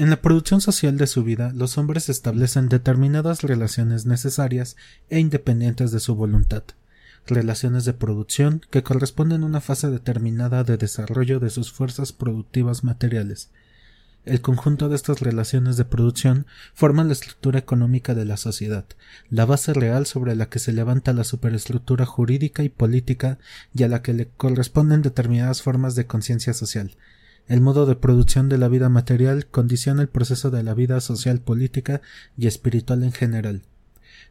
En la producción social de su vida, los hombres establecen determinadas relaciones necesarias e independientes de su voluntad, relaciones de producción que corresponden a una fase determinada de desarrollo de sus fuerzas productivas materiales. El conjunto de estas relaciones de producción forman la estructura económica de la sociedad, la base real sobre la que se levanta la superestructura jurídica y política y a la que le corresponden determinadas formas de conciencia social, el modo de producción de la vida material condiciona el proceso de la vida social, política y espiritual en general.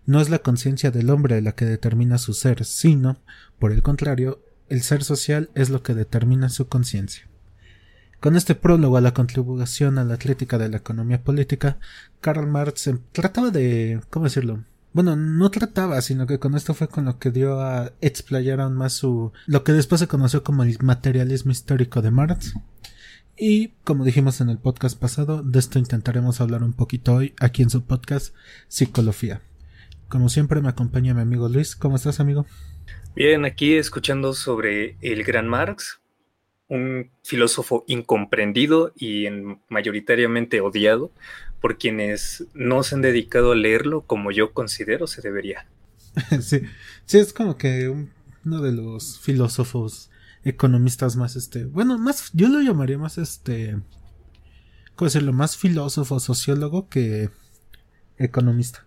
No es la conciencia del hombre la que determina su ser, sino, por el contrario, el ser social es lo que determina su conciencia. Con este prólogo a la contribución a la atlética de la economía política, Karl Marx trataba de. ¿cómo decirlo? Bueno, no trataba, sino que con esto fue con lo que dio a explayar aún más su. lo que después se conoció como el materialismo histórico de Marx, y como dijimos en el podcast pasado, de esto intentaremos hablar un poquito hoy aquí en su podcast Psicología. Como siempre me acompaña mi amigo Luis. ¿Cómo estás, amigo? Bien, aquí escuchando sobre el gran Marx, un filósofo incomprendido y mayoritariamente odiado por quienes no se han dedicado a leerlo como yo considero se debería. sí, sí, es como que uno de los filósofos economistas más este, bueno, más yo lo llamaría más este ¿cómo decirlo? más filósofo, sociólogo que economista.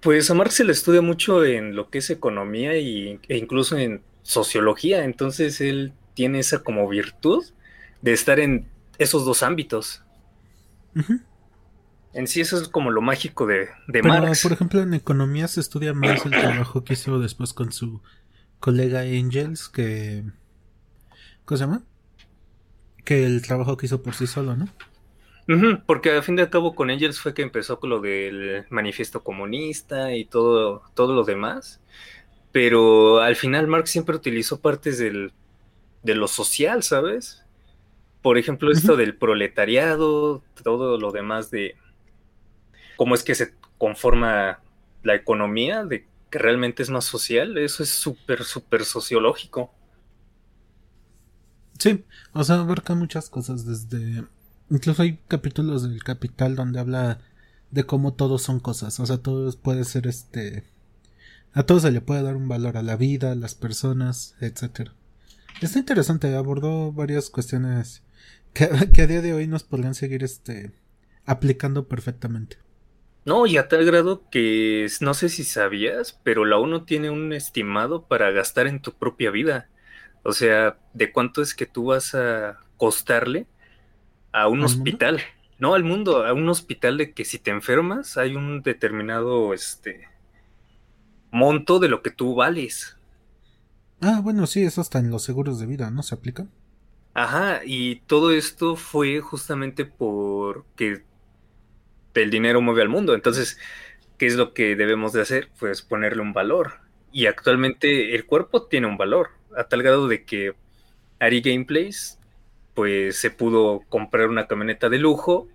Pues a Marx se le estudia mucho en lo que es economía y, e incluso en sociología, entonces él tiene esa como virtud de estar en esos dos ámbitos. En sí eso es como lo mágico de, de Marx. Por ejemplo, en economía se estudia más el trabajo que hizo después con su colega Angels, que ¿Cómo se llama? Que el trabajo que hizo por sí solo, ¿no? porque al fin de cabo con Angels fue que empezó con lo del manifiesto comunista y todo, todo lo demás. Pero al final Marx siempre utilizó partes del, de lo social, ¿sabes? Por ejemplo, esto del proletariado, todo lo demás de cómo es que se conforma la economía, de que realmente es más social, eso es súper, súper sociológico. Sí, o sea, abarca muchas cosas desde... Incluso hay capítulos del Capital donde habla de cómo todos son cosas, o sea, todo puede ser este... A todo se le puede dar un valor a la vida, a las personas, etcétera. Está interesante, abordó varias cuestiones que, que, a día de hoy nos podrían seguir este aplicando perfectamente. No, y a tal grado que no sé si sabías, pero la ONU tiene un estimado para gastar en tu propia vida. O sea, ¿de cuánto es que tú vas a costarle a un hospital? No al mundo, a un hospital de que si te enfermas hay un determinado este monto de lo que tú vales. Ah, bueno, sí, eso está en los seguros de vida, ¿no? ¿Se aplica? Ajá, y todo esto fue justamente porque el dinero mueve al mundo. Entonces, ¿qué es lo que debemos de hacer? Pues ponerle un valor. Y actualmente el cuerpo tiene un valor a tal grado de que Ari Gameplays pues se pudo comprar una camioneta de lujo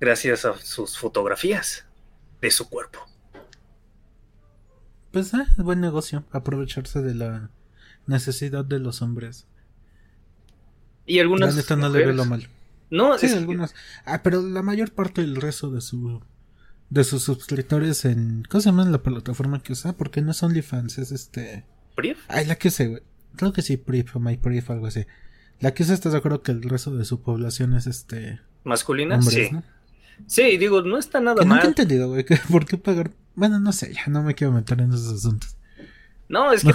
gracias a sus fotografías de su cuerpo. Pues eh, es buen negocio aprovecharse de la necesidad de los hombres. Y algunas la no le veo lo mal. No, sí, algunas. Ah, pero la mayor parte del resto de su de sus suscriptores en ¿cómo se llama la plataforma que usa? Porque no es OnlyFans, es este ¿Brief? Ay, la que sé, güey. Creo que sí, PRIP o MyPRIF, algo así. La que ¿estás de acuerdo que el resto de su población es este. ¿Masculina? sí. Sí, digo, no está nada mal. Nunca he entendido, güey, ¿por qué pagar? Bueno, no sé, ya no me quiero meter en esos asuntos. No, es que.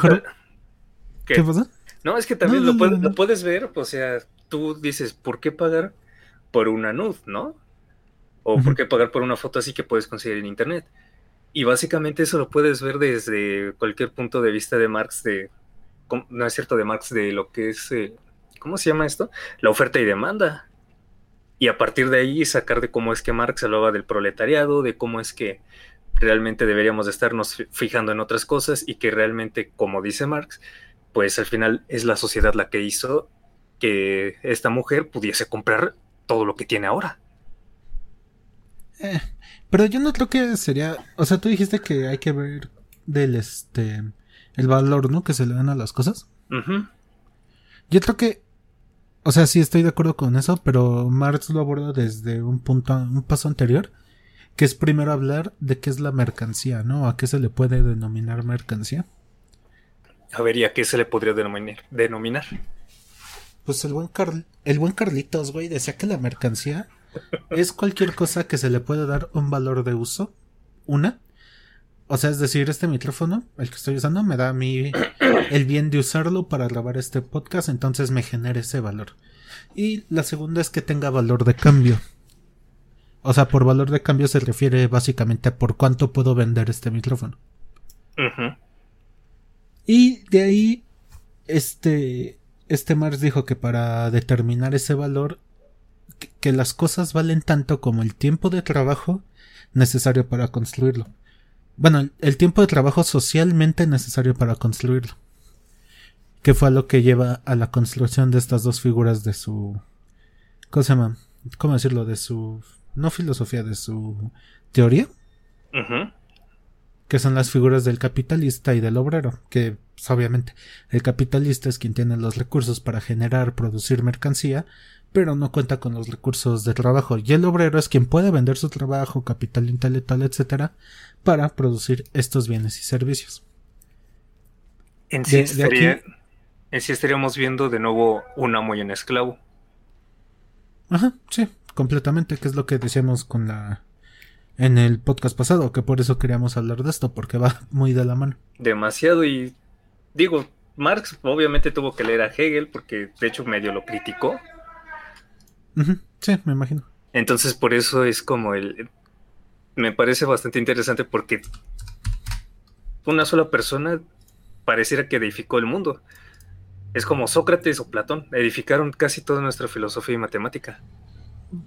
¿Qué? pasa? No, es que también lo, lo, puedes ver, o sea, tú dices, ¿por qué pagar por una nud, no? O ¿por qué pagar por una foto así que puedes conseguir en internet? Y básicamente eso lo puedes ver desde cualquier punto de vista de Marx de no es cierto, de Marx de lo que es, eh, ¿cómo se llama esto? La oferta y demanda. Y a partir de ahí sacar de cómo es que Marx hablaba del proletariado, de cómo es que realmente deberíamos de estarnos fijando en otras cosas y que realmente, como dice Marx, pues al final es la sociedad la que hizo que esta mujer pudiese comprar todo lo que tiene ahora. Eh, pero yo no creo que sería, o sea, tú dijiste que hay que ver del este el valor, ¿no? Que se le dan a las cosas. Yo creo que o sea, sí estoy de acuerdo con eso, pero Marx lo aborda desde un punto, un paso anterior, que es primero hablar de qué es la mercancía, ¿no? ¿A qué se le puede denominar mercancía? A ver, ¿y a qué se le podría denominar? denominar? Pues el buen, el buen Carlitos, güey, decía que la mercancía es cualquier cosa que se le pueda dar un valor de uso. Una. O sea, es decir, este micrófono, el que estoy usando, me da a mí el bien de usarlo para grabar este podcast, entonces me genera ese valor. Y la segunda es que tenga valor de cambio. O sea, por valor de cambio se refiere básicamente a por cuánto puedo vender este micrófono. Y de ahí, este, este Mars dijo que para determinar ese valor que las cosas valen tanto como el tiempo de trabajo necesario para construirlo. Bueno, el tiempo de trabajo socialmente necesario para construirlo. Que fue lo que lleva a la construcción de estas dos figuras de su. ¿Cómo se llama? ¿Cómo decirlo? De su. No filosofía, de su teoría. Que son las figuras del capitalista y del obrero. Que, pues, obviamente, el capitalista es quien tiene los recursos para generar, producir mercancía, pero no cuenta con los recursos de trabajo. Y el obrero es quien puede vender su trabajo, capital intelectual, etcétera, para producir estos bienes y servicios. En sí, estaríamos viendo de nuevo un amo y un esclavo. Ajá, sí, completamente, que es lo que decíamos con la en el podcast pasado, que por eso queríamos hablar de esto, porque va muy de la mano. Demasiado y digo, Marx obviamente tuvo que leer a Hegel porque de hecho medio lo criticó Sí, me imagino. Entonces por eso es como el... Me parece bastante interesante porque una sola persona pareciera que edificó el mundo. Es como Sócrates o Platón, edificaron casi toda nuestra filosofía y matemática.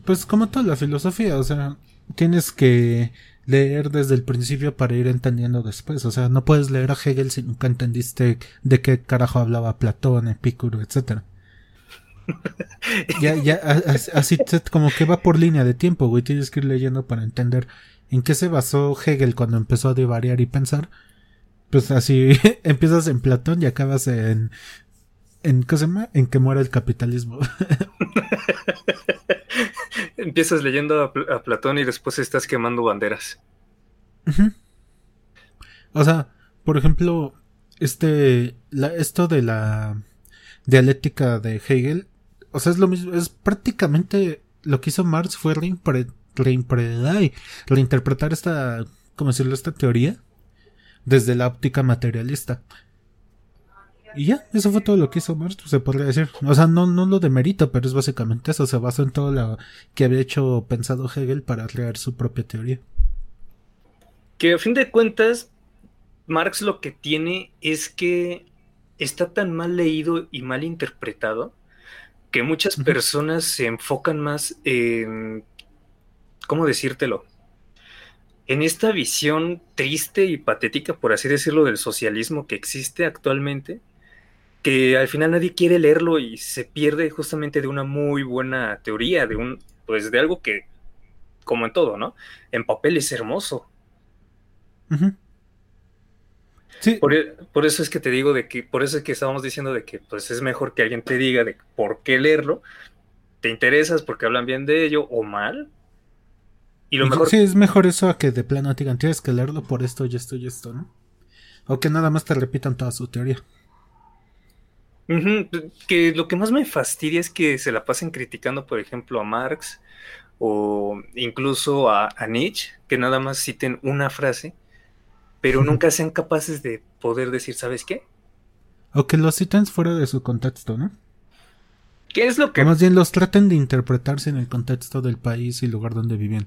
Pues como toda la filosofía, o sea, tienes que leer desde el principio para ir entendiendo después. O sea, no puedes leer a Hegel si nunca entendiste de qué carajo hablaba Platón, Epicuro, etcétera ya, ya, así como que va por línea de tiempo, güey. Tienes que ir leyendo para entender en qué se basó Hegel cuando empezó a divariar y pensar. Pues así empiezas en Platón y acabas en. ¿En qué se llama? En que muera el capitalismo. Empiezas leyendo a, Platón y después estás quemando banderas. O sea, por ejemplo, este. La, esto de la dialéctica de Hegel o sea, es lo mismo, es prácticamente lo que hizo Marx fue reinterpretar esta, ¿cómo decirlo? Esta teoría desde la óptica materialista. Y ya, eso fue todo lo que hizo Marx, se podría decir. O sea, no, no lo de mérito, pero es básicamente eso. Se basa en todo lo que había hecho pensado Hegel para crear su propia teoría. Que a fin de cuentas, Marx lo que tiene es que está tan mal leído y mal interpretado que muchas personas se enfocan más en, ¿cómo decírtelo? En esta visión triste y patética, por así decirlo, del socialismo que existe actualmente, que al final nadie quiere leerlo y se pierde justamente de una muy buena teoría, de un, pues de algo que, como en todo, ¿no? En papel es hermoso. E, por, eso es que te digo de que, por eso es que estábamos diciendo de que pues es mejor que alguien te diga de por qué leerlo, te interesas porque hablan bien de ello o mal. Y lo mejor. Sí, es mejor eso a que de plano te digan tienes que leerlo por esto y esto y esto, ¿no? O que nada más te repitan toda su teoría. Que lo que más me fastidia es que se la pasen criticando, por ejemplo, a Marx o incluso a, a Nietzsche, que nada más citen una frase pero nunca sean capaces de poder decir, ¿sabes qué? O que los citen fuera de su contexto, ¿no? ¿Qué es lo que...? más bien los traten de interpretarse en el contexto del país y lugar donde viven.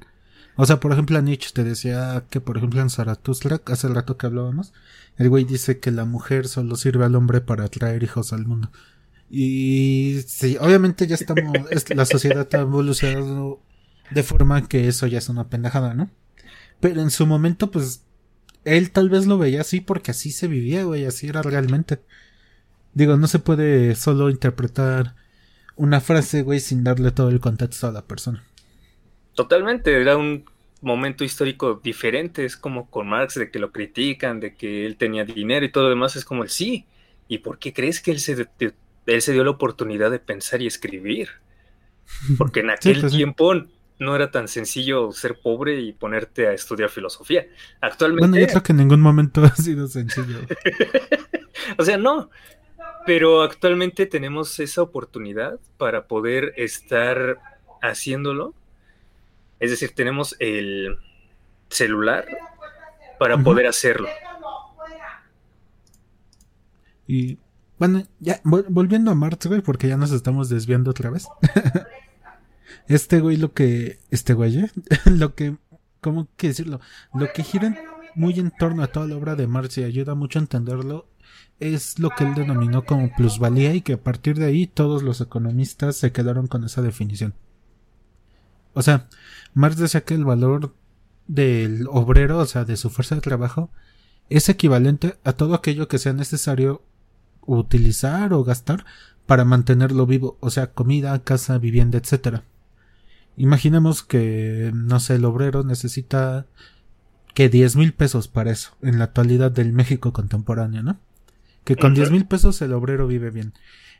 O sea, por ejemplo, a Nietzsche te decía que, por ejemplo, en Zaratustra, hace rato que hablábamos, el güey dice que la mujer solo sirve al hombre para traer hijos al mundo. Y sí, obviamente ya estamos, la sociedad ha evolucionado de forma que eso ya es una pendejada, ¿no? Pero en su momento, pues, él tal vez lo veía así porque así se vivía, güey, así era realmente. Digo, no se puede solo interpretar una frase, güey, sin darle todo el contexto a la persona. Totalmente, era un momento histórico diferente, es como con Marx, de que lo critican, de que él tenía dinero y todo lo demás, es como el sí. ¿Y por qué crees que él se él se dio la oportunidad de pensar y escribir. Porque en aquel pues tiempo no era tan sencillo ser pobre y ponerte a estudiar filosofía. Actualmente. Bueno, yo creo que en ningún momento ha sido sencillo. o sea, no. Pero actualmente tenemos esa oportunidad para poder estar haciéndolo. Es decir, tenemos el celular para poder hacerlo. Y bueno, ya volviendo a Marx, güey, porque ya nos estamos desviando otra vez. este güey lo que, este güey, ¿eh? lo que, ¿cómo que decirlo? Lo que gira muy en torno a toda la obra de Marx y ayuda mucho a entenderlo es lo que él denominó como plusvalía y que a partir de ahí todos los economistas se quedaron con esa definición. O sea, Marx decía que el valor del obrero, o sea, de su fuerza de trabajo, es equivalente a todo aquello que sea necesario utilizar o gastar para mantenerlo vivo, o sea, comida, casa, vivienda, etcétera. Imaginemos que, no sé, el obrero necesita que diez mil pesos para eso, en la actualidad del México contemporáneo, ¿no? Que con diez mil pesos el obrero vive bien.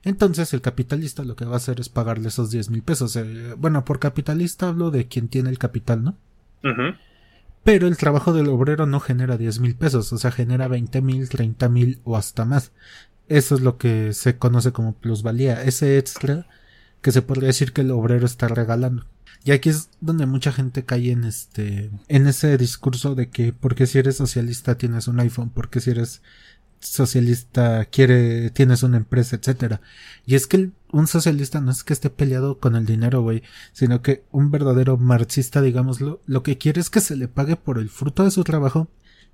Entonces el capitalista lo que va a hacer es pagarle esos diez mil pesos. Eh, bueno, por capitalista hablo de quien tiene el capital, ¿no? Pero el trabajo del obrero no genera diez mil pesos, o sea, genera veinte mil, treinta mil o hasta más. Eso es lo que se conoce como plusvalía, ese extra que se podría decir que el obrero está regalando. Y aquí es donde mucha gente cae en este, en ese discurso de que porque si eres socialista tienes un iPhone, porque si eres socialista quiere, tienes una empresa, etcétera. Y es que un socialista no es que esté peleado con el dinero, güey, sino que un verdadero marxista, digámoslo, lo que quiere es que se le pague por el fruto de su trabajo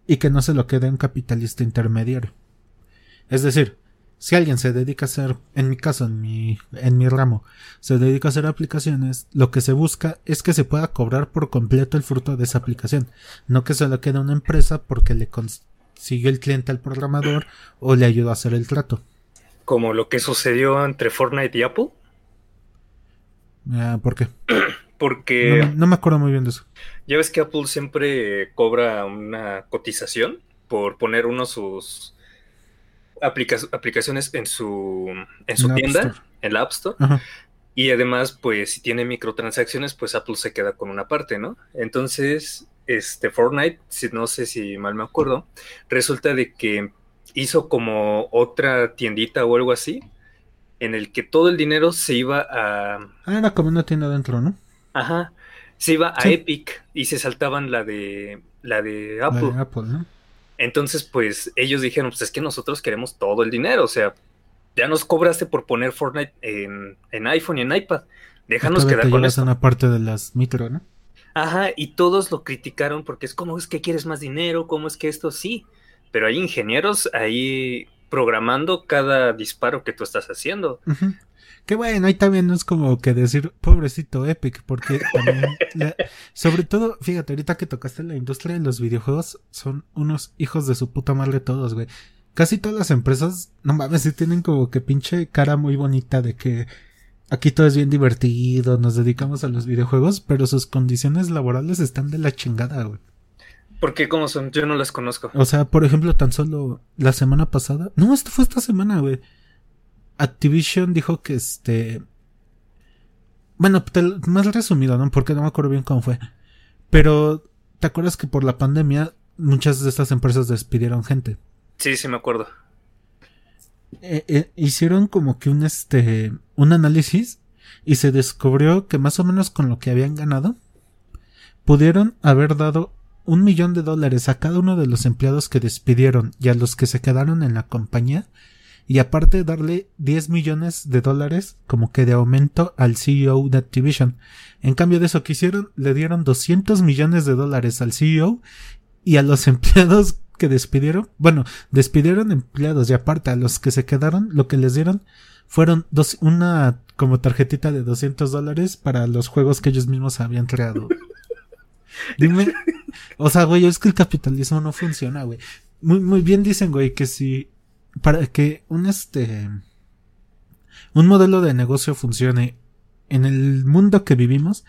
y que no se lo quede un capitalista intermediario. Es decir, si alguien se dedica a hacer, en mi caso, en mi, en mi ramo, se dedica a hacer aplicaciones, lo que se busca es que se pueda cobrar por completo el fruto de esa aplicación, no que se lo quede una empresa porque le consigue el cliente al programador o le ayuda a hacer el trato. Como lo que sucedió entre Fortnite y Apple. Ah, ¿Por qué? Porque... No, no me acuerdo muy bien de eso. Ya ves que Apple siempre cobra una cotización por poner uno sus aplicaciones en su, en su tienda, en la App Store. Y además, pues si tiene microtransacciones, pues Apple se queda con una parte, ¿no? Entonces, este Fortnite, si, no sé si mal me acuerdo, resulta de que hizo como otra tiendita o algo así, en el que todo el dinero se iba a... Ah, era como una tienda dentro, ¿no? Ajá. Se iba a Epic y se saltaban la de la de Apple. La de Apple ¿no? Entonces, pues ellos dijeron, pues es que nosotros queremos todo el dinero, o sea, ya nos cobraste por poner Fortnite en, iPhone y en iPad. Déjanos quedar con eso. una parte de las micro, ¿no? Ajá, y todos lo criticaron porque es como es que quieres más dinero, cómo es que esto sí, pero hay ingenieros ahí programando cada disparo que tú estás haciendo. Que bueno, ahí también no es como que decir pobrecito Epic, porque también, sobre todo, fíjate, ahorita que tocaste la industria de los videojuegos, son unos hijos de su puta madre todos, güey. Casi todas las empresas, no mames, sí tienen como que pinche cara muy bonita de que aquí todo es bien divertido, nos dedicamos a los videojuegos, pero sus condiciones laborales están de la chingada, güey. ¿Por qué? ¿Cómo son? Yo no las conozco. O sea, por ejemplo, tan solo la semana pasada. No, esto fue esta semana, güey. Activision dijo que este. Bueno, más resumido, ¿no? Porque no me acuerdo bien cómo fue. Pero, ¿te acuerdas que por la pandemia muchas de estas empresas despidieron gente? Sí, sí, me acuerdo. Eh, eh, hicieron como que un este. un análisis y se descubrió que más o menos con lo que habían ganado pudieron haber dado un millón de dólares a cada uno de los empleados que despidieron y a los que se quedaron en la compañía y aparte darle 10 millones de dólares como que de aumento al CEO de Activision. En cambio de eso que hicieron, le dieron 200 millones de dólares al CEO y a los empleados que despidieron, bueno, despidieron empleados y aparte a los que se quedaron, lo que les dieron fueron dos, una como tarjetita de 200 dólares para los juegos que ellos mismos habían creado. Dime, o sea, güey, es que el capitalismo no funciona, güey. Muy, muy bien dicen, güey, que si para que un este un modelo de negocio funcione en el mundo que vivimos,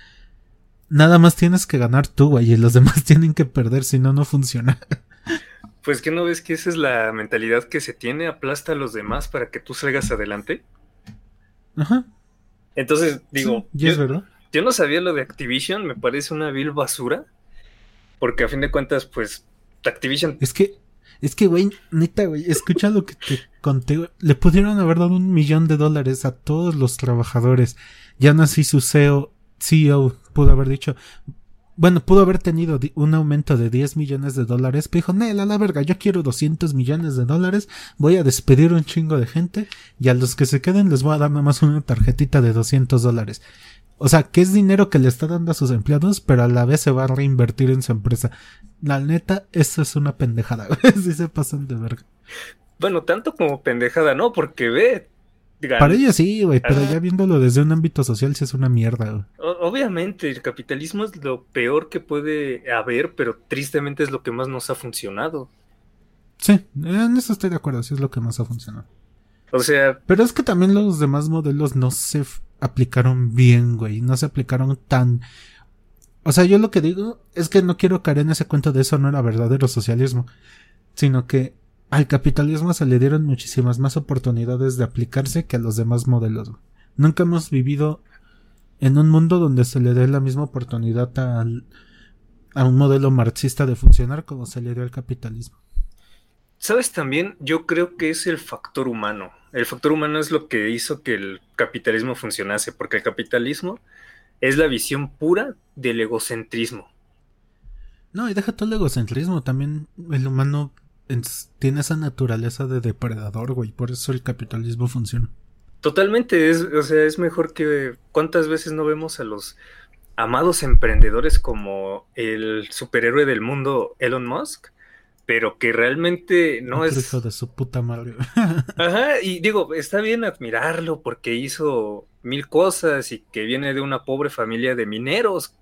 nada más tienes que ganar tú, güey, y los demás tienen que perder, si no, no funciona. Pues que no ves que esa es la mentalidad que se tiene, aplasta a los demás para que tú salgas adelante. Ajá. Entonces, digo. Sí, es verdad. Yo no sabía lo de Activision, me parece una vil basura. Porque a fin de cuentas, pues, Activision. Es que, es que, güey, neta, güey, escucha lo que te conté. Le pudieron haber dado un millón de dólares a todos los trabajadores. Ya no así su CEO, CEO pudo haber dicho, bueno, pudo haber tenido un aumento de 10 millones de dólares, pero dijo, Nel, a la verga, yo quiero 200 millones de dólares, voy a despedir un chingo de gente y a los que se queden les voy a dar nada más una tarjetita de 200 dólares. O sea, que es dinero que le está dando a sus empleados, pero a la vez se va a reinvertir en su empresa. La neta, eso es una pendejada. sí se pasan de verga. Bueno, tanto como pendejada, ¿no? Porque ve, para ellos sí, güey, pero ya viéndolo desde un ámbito social sí es una mierda, güey. Obviamente, el capitalismo es lo peor que puede haber, pero tristemente es lo que más nos ha funcionado. Sí, en eso estoy de acuerdo, sí es lo que más ha funcionado. O sea... Pero es que también los demás modelos no se aplicaron bien, güey, no se aplicaron tan... O sea, yo lo que digo es que no quiero caer en ese cuento de eso no era verdadero socialismo, sino que al capitalismo se le dieron muchísimas más oportunidades de aplicarse que a los demás modelos. Nunca hemos vivido en un mundo donde se le dé la misma oportunidad al, a un modelo marxista de funcionar como se le dio al capitalismo. Sabes también, yo creo que es el factor humano. El factor humano es lo que hizo que el capitalismo funcionase, porque el capitalismo es la visión pura del egocentrismo. No, y deja todo el egocentrismo, también el humano tiene esa naturaleza de depredador, güey. Por eso el capitalismo funciona. Totalmente, es, o sea, es mejor que cuántas veces no vemos a los amados emprendedores como el superhéroe del mundo Elon Musk, pero que realmente no es hijo de su puta madre. Ajá, y digo, está bien admirarlo porque hizo mil cosas y que viene de una pobre familia de mineros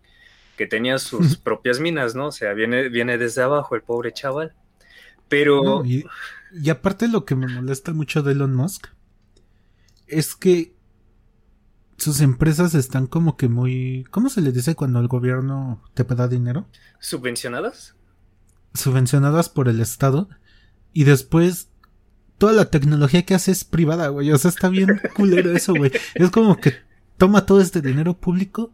que tenía sus propias minas, ¿no? O sea, viene viene desde abajo el pobre chaval. Pero. y, aparte, lo que me molesta mucho de Elon Musk es que sus empresas están como que muy. ¿Cómo se le dice cuando el gobierno te da dinero? ¿Subvencionadas? Subvencionadas por el Estado. Y después toda la tecnología que hace es privada, güey. O sea, está bien culero eso, güey. Es como que toma todo este dinero público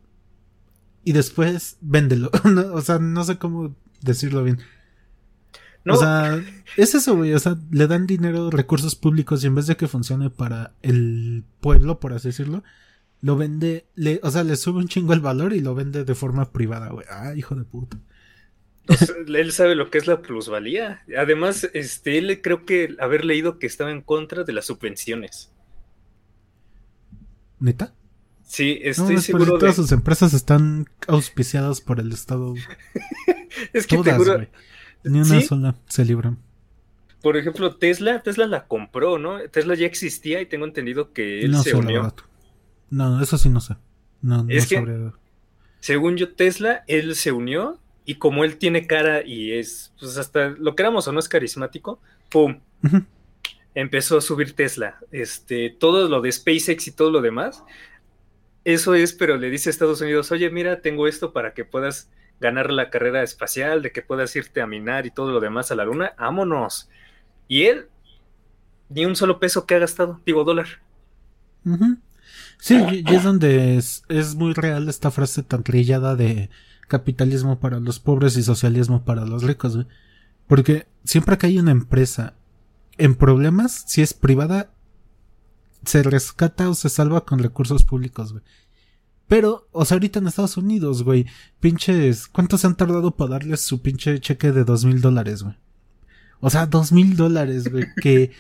y después véndelo. o sea, no sé cómo decirlo bien. O sea, es eso, güey. O sea, le dan dinero, recursos públicos y en vez de que funcione para el pueblo, por así decirlo, lo vende, le, o sea, le sube un chingo el valor y lo vende de forma privada, güey. Ah, hijo de puta. él sabe lo que es la plusvalía. Además, este, él creo que haber leído que estaba en contra de las subvenciones. ¿Neta? Sí, estoy seguro. de... Todas sus empresas están auspiciadas por el Estado. es que te juro, ni una sola se libran. Por ejemplo, Tesla, Tesla la compró, ¿no? Tesla ya existía y tengo entendido que él se unió. No, eso sí no sé. No, es que, según yo, Tesla, él se unió y como él tiene cara y es, pues hasta lo queramos o no es carismático, ¡pum! Empezó a subir Tesla. Este, todo lo de SpaceX y todo lo demás. Eso es, pero le dice a Estados Unidos, oye, mira, tengo esto para que puedas ganar la carrera espacial, de que puedas irte a minar y todo lo demás a la luna, vámonos. Y él, ni un solo peso que ha gastado, digo dólar. Sí, y es donde es, es, muy real esta frase tan trillada de capitalismo para los pobres y socialismo para los ricos, Porque siempre que hay una empresa en problemas, si es privada, se rescata o se salva con recursos públicos, güey. Pero, o sea, ahorita en Estados Unidos, güey, pinches, ¿cuánto se han tardado para darles su pinche cheque de dos mil dólares, güey? O sea, dos mil dólares, güey, que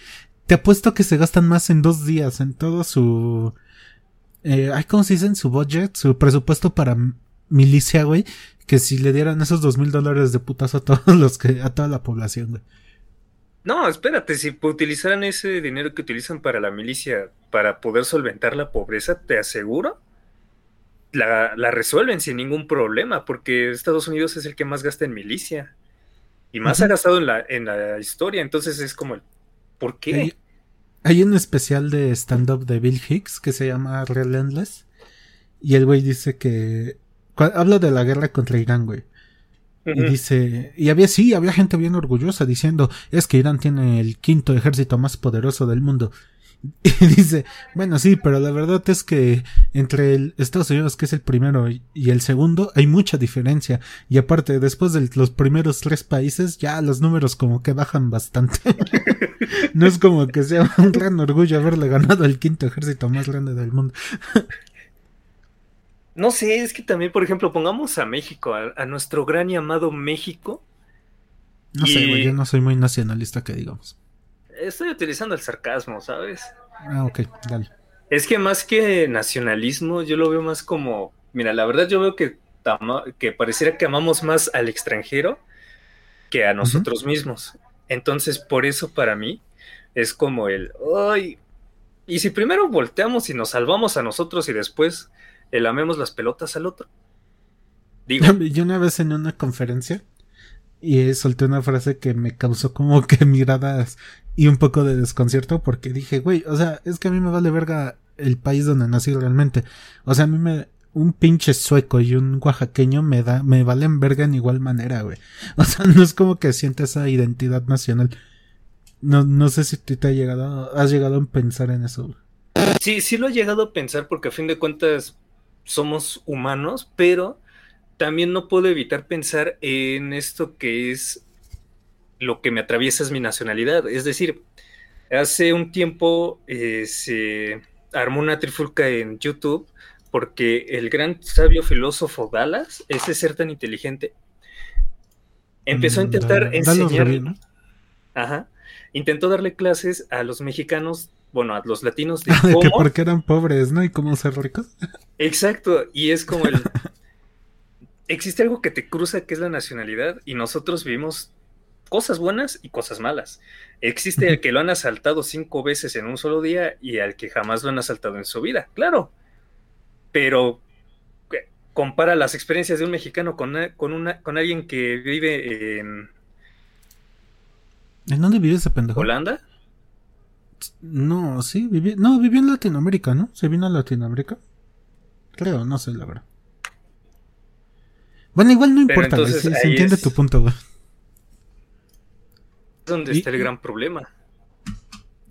te apuesto que se gastan más en dos días en todo su, eh, ¿cómo se dice? En su budget, su presupuesto para milicia, güey, que si le dieran esos dos mil dólares de putazo a todos los que, a toda la población, güey. No, espérate, si utilizaran ese dinero que utilizan para la milicia para poder solventar la pobreza, te aseguro la, resuelven sin ningún problema, porque Estados Unidos es el que más gasta en milicia. Y más ha gastado en la, en la historia. Entonces es como el ¿por qué? Hay, un especial de stand-up de Bill Hicks que se llama Relentless. Y el güey dice que. Habla de la guerra contra Irán, güey. Y dice, y había, sí, había gente bien orgullosa diciendo, es que Irán tiene el quinto ejército más poderoso del mundo. Y dice, bueno, sí, pero la verdad es que entre el Estados Unidos, que es el primero, y el segundo, hay mucha diferencia. Y aparte, después de los primeros tres países, ya los números como que bajan bastante. no es como que sea un gran orgullo haberle ganado al quinto ejército más grande del mundo. no sé, es que también, por ejemplo, pongamos a México, a, nuestro gran y amado México. No sé, yo no soy muy nacionalista que digamos estoy utilizando el sarcasmo, ¿sabes? Ah, ok, dale. Es que más que nacionalismo, yo lo veo más como, mira, la verdad yo veo que, que pareciera que amamos más al extranjero que a nosotros mismos. Entonces, por eso para mí es como el, ay, y si primero volteamos y nos salvamos a nosotros y después el amemos las pelotas al otro. Digo. Yo una vez en una conferencia y solté una frase que me causó como que miradas y un poco de desconcierto porque dije, güey, o sea, es que a mí me vale verga el país donde nací realmente. O sea, a mí me, un pinche sueco y un oaxaqueño me da, me valen verga en igual manera, güey. O sea, no es como que sienta esa identidad nacional. No, no sé si te ha llegado, has llegado a pensar en eso. Sí, sí lo he llegado a pensar porque a fin de cuentas somos humanos, pero también no puedo evitar pensar en esto que es lo que me atraviesa es mi nacionalidad. Es decir, hace un tiempo eh, se armó una trifulca en YouTube porque el gran sabio filósofo Dallas, ese ser tan inteligente, empezó a mm, intentar enseñar. Ajá. Intentó darle clases a los mexicanos, bueno, a los latinos de cómo... que porque eran pobres, ¿no? Y cómo ser ricos. Exacto, y es como el... Existe algo que te cruza que es la nacionalidad y nosotros vivimos cosas buenas y cosas malas. Existe el que lo han asaltado cinco veces en un solo día y al que jamás lo han asaltado en su vida, claro. Pero compara las experiencias de un mexicano con, con, una, con alguien que vive en... ¿En dónde vive ese pendejo? ¿Holanda? No, sí, vivió, no, vivió en Latinoamérica, ¿no? ¿Se vino a Latinoamérica? Creo, no sé, la verdad. Bueno, igual no importa, se, entiende tu punto, güey donde está el gran problema.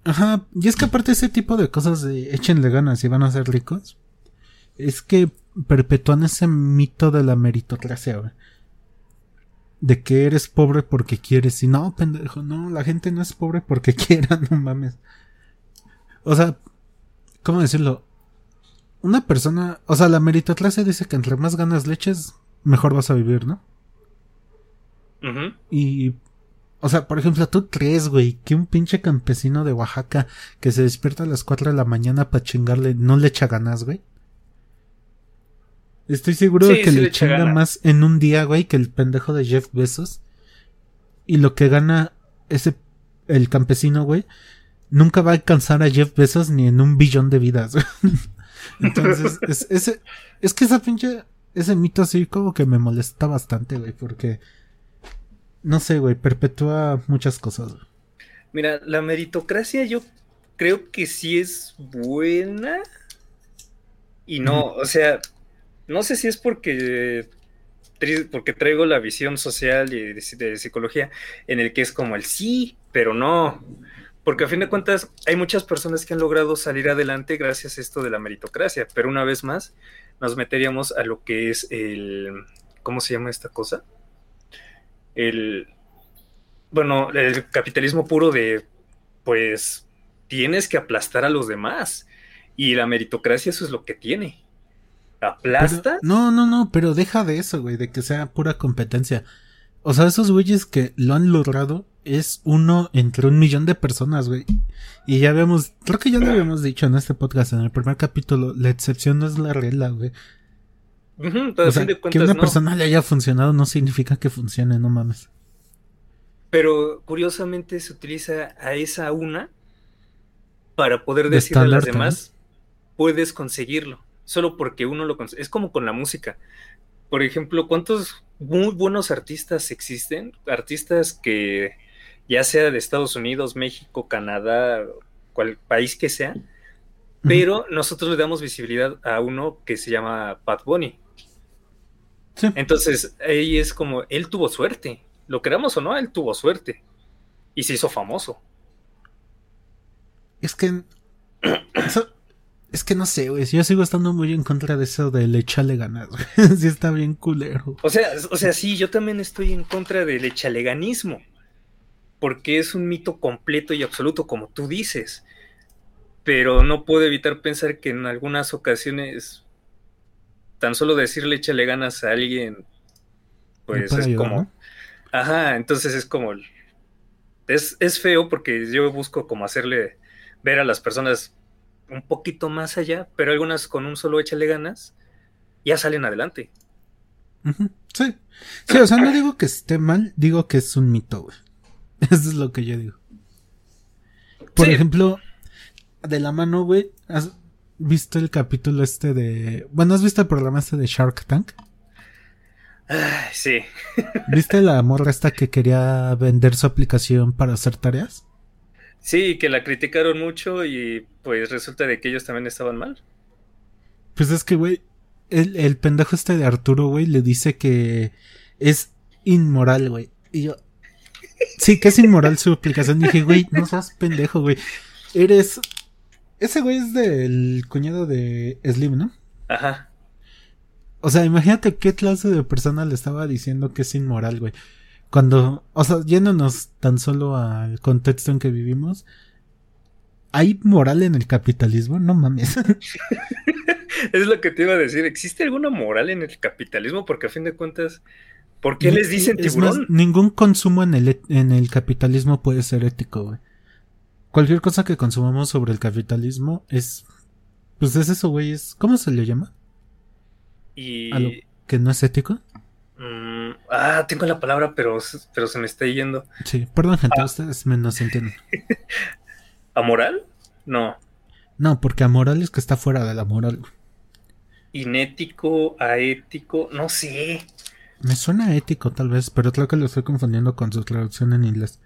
Ajá, y es que aparte ese tipo de cosas de échenle ganas y van a ser ricos, es que perpetúan ese mito de la meritocracia, De que eres pobre porque quieres. Y no, pendejo, no, la gente no es pobre porque quiera, no mames. O sea, ¿cómo decirlo? Una persona, o sea, la meritocracia dice que entre más ganas leches, mejor vas a vivir, ¿no? Y o sea, por ejemplo, ¿tú crees, güey, que un pinche campesino de Oaxaca que se despierta a las 4 de la mañana para chingarle no le echa ganas, güey? Estoy seguro de que le, chinga más en un día, güey, que el pendejo de Jeff Bezos. Y lo que gana ese, el campesino, güey, nunca va a alcanzar a Jeff Bezos ni en un billón de vidas. Entonces, es, ese, es que esa pinche, ese mito así como que me molesta bastante, güey, porque no sé, güey, perpetúa muchas cosas. Mira, la meritocracia yo creo que sí es buena. Y no, o sea, no sé si es porque porque traigo la visión social y de, psicología en el que es como el sí, pero no. Porque a fin de cuentas hay muchas personas que han logrado salir adelante gracias a esto de la meritocracia, pero una vez más nos meteríamos a lo que es el, ¿cómo se llama esta cosa? el, bueno, el capitalismo puro de, pues, tienes que aplastar a los demás. Y la meritocracia eso es lo que tiene. ¿Aplasta? no, no, no, pero deja de eso, güey, de que sea pura competencia. O sea, esos güeyes que lo han logrado es uno entre un millón de personas, güey. Y ya vemos, creo que ya lo habíamos dicho en este podcast, en el primer capítulo, la excepción no es la regla, güey que una persona le haya funcionado no significa que funcione, no mames. Pero curiosamente se utiliza a esa una para poder decirle a las demás, puedes conseguirlo, solo porque uno lo consigue. Es como con la música. Por ejemplo, ¿cuántos muy buenos artistas existen? Artistas que ya sea de Estados Unidos, México, Canadá, cual país que sea, pero nosotros le damos visibilidad a uno que se llama Pat Bunny. Entonces, ahí es como, él tuvo suerte. Lo queramos o no, él tuvo suerte. Y se hizo famoso. Es que es que no sé, güey. Yo sigo estando muy en contra de eso del echarle ganas, güey. sí está bien culero. O sea, o sea, sí, yo también estoy en contra del echaleganismo. Porque es un mito completo y absoluto, como tú dices. Pero no puedo evitar pensar que en algunas ocasiones tan solo decirle échale ganas a alguien, pues es como... Ajá, entonces es como... Es, es feo porque yo busco como hacerle ver a las personas un poquito más allá, pero algunas con un solo échale ganas ya salen adelante. Sí. Sí, o sea, no digo que esté mal, digo que es un mito, güey. Eso es lo que yo digo. Por ejemplo, de la mano, güey, ¿has visto el capítulo este de... Bueno, ¿has visto el programa este de Shark Tank? sí. ¿Viste la morra esta que quería vender su aplicación para hacer tareas? Sí, que la criticaron mucho y pues resulta de que ellos también estaban mal. Pues es que, güey, el, el pendejo este de Arturo, güey, le dice que es inmoral, güey. Y yo, sí, que es inmoral su aplicación. Dije, güey, no seas pendejo, güey. Eres... Ese güey es del cuñado de Slim, ¿no? Ajá. O sea, imagínate qué clase de persona le estaba diciendo que es inmoral, güey. Cuando, o sea, yéndonos tan solo al contexto en que vivimos, ¿hay moral en el capitalismo? No mames. es lo que te iba a decir. ¿Existe alguna moral en el capitalismo? Porque a fin de cuentas, ¿por qué les dicen tiburón? ningún consumo en el, en el capitalismo puede ser ético, güey. Cualquier cosa que consumamos sobre el capitalismo es. Pues es eso, güey. Es, ¿Cómo se le llama? Y. ¿A lo que no es ético? Mm, ah, tengo la palabra, pero, pero se me está yendo. Sí, perdón, gente, ah. ustedes me no se entienden. ¿Amoral? No. No, porque amoral es que está fuera de la moral. Inético, aético, no sé. Me suena ético, tal vez, pero creo que lo estoy confundiendo con su traducción en inglés.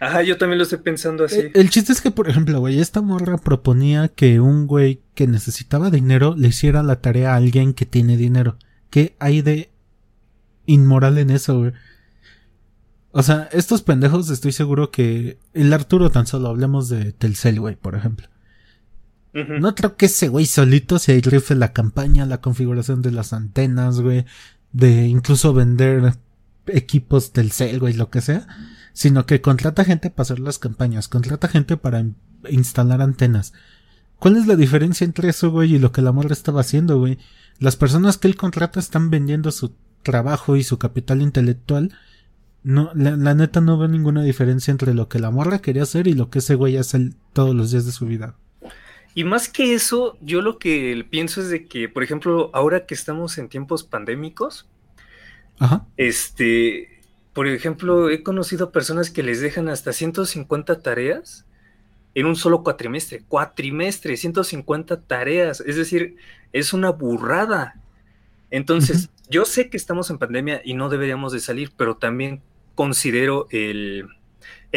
Ajá, yo también lo estoy pensando así. El, el chiste es que, por ejemplo, güey, esta morra proponía que un güey que necesitaba dinero le hiciera la tarea a alguien que tiene dinero. ¿Qué hay de inmoral en eso, güey. O sea, estos pendejos estoy seguro que el Arturo tan solo hablemos de Telcel, güey, por ejemplo. No creo que ese güey solito se rife la campaña, la configuración de las antenas, güey, de incluso vender equipos Telcel, güey, lo que sea, sino que contrata gente para hacer las campañas, contrata gente para instalar antenas. ¿Cuál es la diferencia entre eso, güey, y lo que la morra estaba haciendo, güey? Las personas que él contrata están vendiendo su trabajo y su capital intelectual, no, la, neta no veo ninguna diferencia entre lo que la morra quería hacer y lo que ese güey hace todos los días de su vida. Y más que eso, yo lo que pienso es de que, por ejemplo, ahora que estamos en tiempos pandémicos, este, por ejemplo, he conocido personas que les dejan hasta 150 tareas en un solo cuatrimestre, cuatrimestre, 150 tareas, es decir, es una burrada. Entonces, yo sé que estamos en pandemia y no deberíamos de salir, pero también considero el,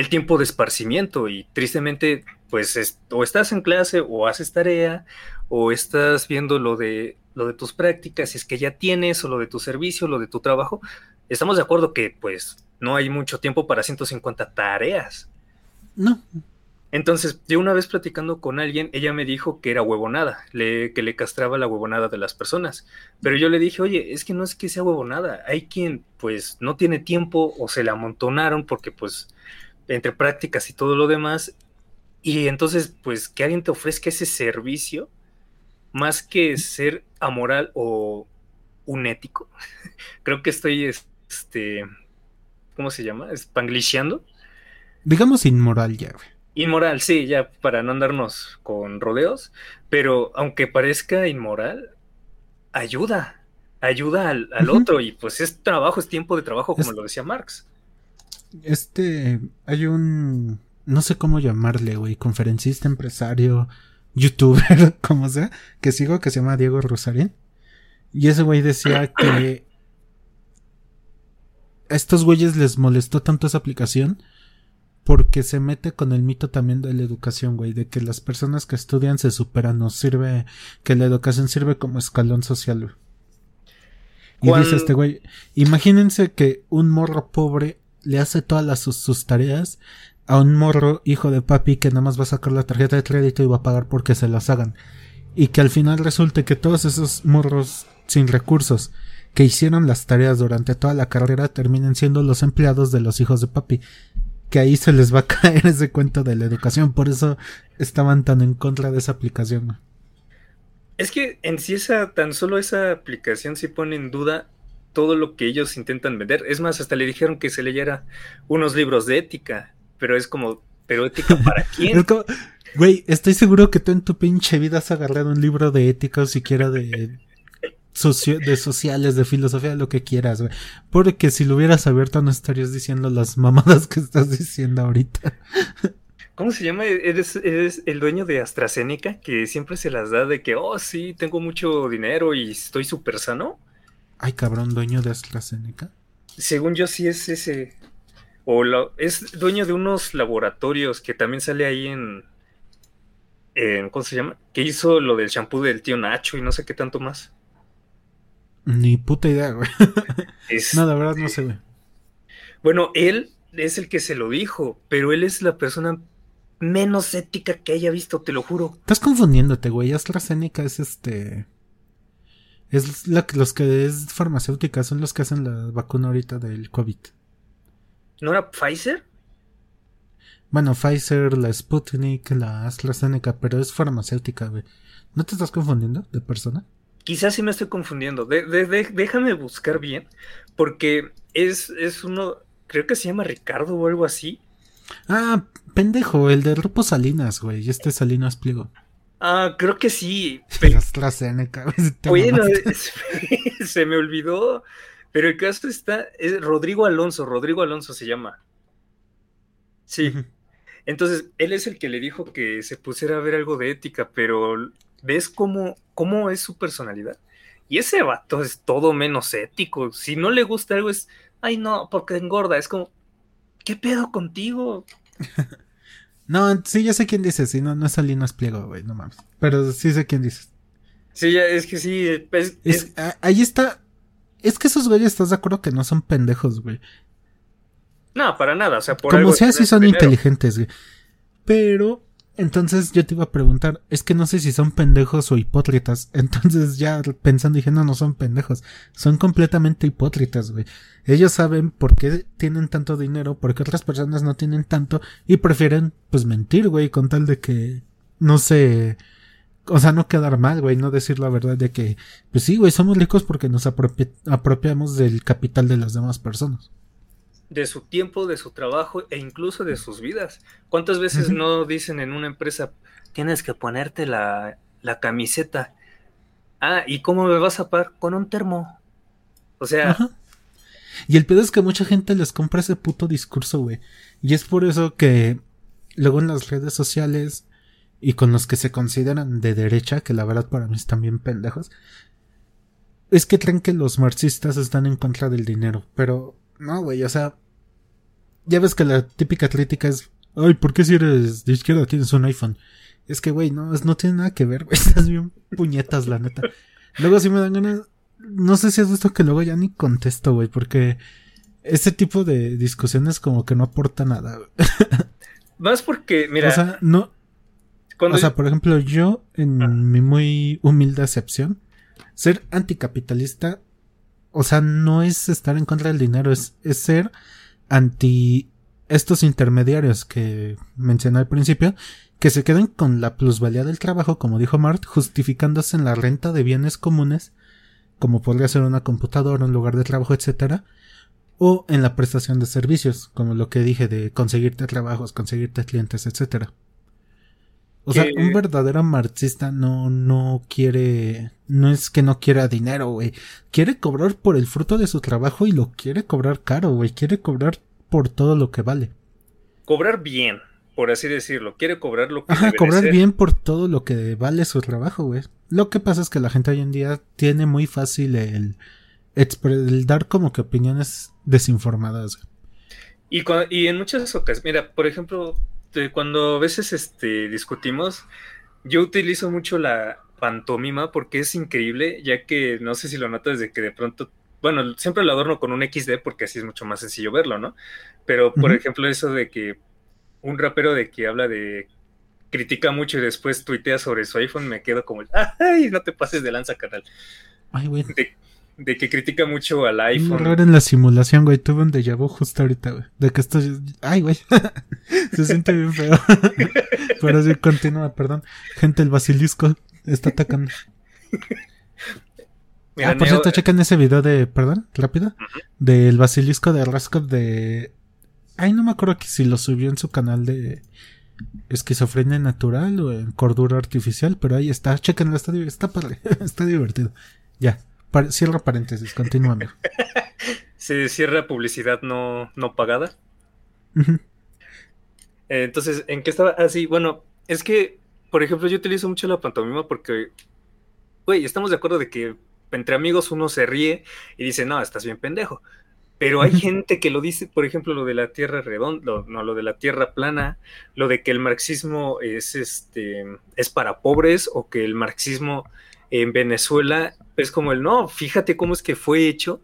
tiempo de esparcimiento y tristemente, pues o estás en clase o haces tarea o estás viendo lo de, lo de tus prácticas, si es que ya tienes o lo de tu servicio, lo de tu trabajo. Estamos de acuerdo que pues no hay mucho tiempo para 150 tareas. No, entonces, yo una vez platicando con alguien, ella me dijo que era huevonada, le, que le castraba la huevonada de las personas. Pero yo le dije, oye, es que no es que sea huevonada, hay quien pues no tiene tiempo o se la amontonaron porque pues entre prácticas y todo lo demás. Y entonces, pues que alguien te ofrezca ese servicio, más que ser amoral o unético, creo que estoy, este, ¿cómo se llama? Spanglishando. Digamos inmoral ya, güey. Inmoral, sí, ya para no andarnos con rodeos, pero aunque parezca inmoral, ayuda, ayuda al, otro y pues es trabajo, es tiempo de trabajo, como lo decía Marx. Este, hay un, no sé cómo llamarle, güey, conferencista, empresario, youtuber, como sea, que sigo, que se llama Diego Rosarín. Y ese güey decía que a estos güeyes les molestó tanto esa aplicación porque se mete con el mito también de la educación, güey, de que las personas que estudian se superan, nos sirve, que la educación sirve como escalón social. Y dice este güey, imagínense que un morro pobre le hace todas las, sus, tareas a un morro hijo de papi que nada más va a sacar la tarjeta de crédito y va a pagar porque se las hagan. Y que al final resulte que todos esos morros sin recursos que hicieron las tareas durante toda la carrera terminen siendo los empleados de los hijos de papi. Que ahí se les va a caer ese cuento de la educación. Por eso estaban tan en contra de esa aplicación. Es que en sí esa, tan solo esa aplicación sí pone en duda todo lo que ellos intentan vender. Es más, hasta le dijeron que se leyera unos libros de ética, pero es como, ¿pero ética para quién? güey, estoy seguro que tú en tu pinche vida has agarrado un libro de ética o siquiera de, de sociales, de filosofía, lo que quieras, güey. Porque si lo hubieras abierto no estarías diciendo las mamadas que estás diciendo ahorita. ¿Cómo se llama? Eres, el dueño de AstraZeneca que siempre se las da de que, oh, sí, tengo mucho dinero y estoy súper sano. Ay, cabrón, dueño de AstraZeneca. Según yo, sí es ese. O es dueño de unos laboratorios que también sale ahí en, en. ¿Cómo se llama? Que hizo lo del champú del tío Nacho y no sé qué tanto más. Ni puta idea, güey. no, la verdad no sé, güey. Bueno, él es el que se lo dijo, pero él es la persona menos ética que haya visto, te lo juro. Estás confundiéndote, güey. AstraZeneca es este. Es la, los que es farmacéutica, son los que hacen la vacuna ahorita del COVID. ¿No era Pfizer? Bueno, Pfizer, la Sputnik, la AstraZeneca, pero es farmacéutica, güey. ¿No te estás confundiendo de persona? Quizás sí me estoy confundiendo. déjame buscar bien, porque es, es uno, creo que se llama Ricardo o algo así. Ah, pendejo, el de Grupo Salinas, güey. Este Salinas Pliego. Ah, creo que sí. Pero... AstraZeneca, Bueno, se me olvidó. Pero el caso está. Es Rodrigo Alonso. Rodrigo Alonso se llama. Sí. Entonces, él es el que le dijo que se pusiera a ver algo de ética, pero ¿ves cómo, cómo es su personalidad? Y ese vato es todo menos ético. Si no le gusta algo es, ay no, porque engorda. Es como, ¿qué pedo contigo? no, sí, ya sé quién dices. Si no, no es Salinas Pliego, güey, no mames. Pero sí sé quién dices. Sí, es que sí. Es, ahí está. Es que esos güeyes, ¿estás de acuerdo que no son pendejos, güey? No, para nada. O sea, por Como sea, sí son inteligentes, güey. Pero entonces yo te iba a preguntar, es que no sé si son pendejos o hipócritas. Entonces ya pensando dije, no, no son pendejos, son completamente hipócritas, güey. Ellos saben por qué tienen tanto dinero, por qué otras personas no tienen tanto y prefieren pues mentir, güey, con tal de que no se... O sea, no quedar mal, güey, no decir la verdad de que, pues sí, güey, somos ricos porque nos apropiamos del capital de las demás personas de su tiempo, de su trabajo e incluso de sus vidas. ¿Cuántas veces no dicen en una empresa, tienes que ponerte la, camiseta? Ah, ¿y cómo me vas a pagar? Con un termo. O sea... Y el pedo es que mucha gente les compra ese puto discurso, güey. Y es por eso que luego en las redes sociales y con los que se consideran de derecha, que la verdad para mí están bien pendejos, es que creen que los marxistas están en contra del dinero. Pero no, güey, o sea, ya ves que la típica crítica es, ay, ¿por qué si eres de izquierda tienes un iPhone? Es que, güey, no, no tiene nada que ver, güey, estás bien puñetas, la neta. Luego sí me dan ganas, no sé si has visto que luego ya ni contesto, güey, porque este tipo de discusiones como que no aporta nada. Más porque, mira. O sea, no. O sea, por ejemplo, yo, en ah. mi muy humilde acepción, ser anticapitalista, o sea, no es estar en contra del dinero, es, es ser anti estos intermediarios que mencioné al principio, que se queden con la plusvalía del trabajo, como dijo Mart, justificándose en la renta de bienes comunes, como podría ser una computadora, un lugar de trabajo, etcétera, o en la prestación de servicios, como lo que dije de conseguirte trabajos, conseguirte clientes, etcétera. O sea, un verdadero marxista no, no quiere, no es que no quiera dinero, güey. Quiere cobrar por el fruto de su trabajo y lo quiere cobrar caro, güey. Quiere cobrar por todo lo que vale. Cobrar bien, por así decirlo. Quiere cobrar lo que Ajá, cobrar bien por todo lo que vale su trabajo, güey. Lo que pasa es que la gente hoy en día tiene muy fácil el, el dar como que opiniones desinformadas. Y, y en muchas ocasiones, mira, por ejemplo, este, cuando a veces este, discutimos, yo utilizo mucho la pantomima porque es increíble, ya que no sé si lo notas de que de pronto, bueno, siempre lo adorno con un XD porque así es mucho más sencillo verlo, ¿no? Pero, por ejemplo, eso de que un rapero de que habla de critica mucho y después tuitea sobre su iPhone, me quedo como, ay, no te pases de lanza, canal. Ay, güey. De, que critica mucho al iPhone. Un en la simulación, güey. Tuve un déjà vu justo ahorita, güey. De que esto. Ay, güey. Se siente bien feo. Pero sí, continúa, perdón. Gente, el basilisco está atacando. ah, por cierto, chequen ese video de. Perdón, rápido. Del basilisco de Raskov de. Ay, no me acuerdo que si lo subió en su canal de esquizofrenia natural o en cordura artificial, pero ahí está, chequenlo, está, está, está divertido. Ya, cierra paréntesis, continúa. Se cierra publicidad no, no pagada. entonces, ¿en qué estaba? Ah, sí, bueno, es que, por ejemplo, yo utilizo mucho la pantomima porque, güey, estamos de acuerdo de que entre amigos uno se ríe y dice, no, estás bien pendejo. Pero hay gente que lo dice, por ejemplo, lo de la tierra redonda, no, lo de la tierra plana, lo de que el marxismo es este es para pobres o que el marxismo en Venezuela es como el no, fíjate cómo es que fue hecho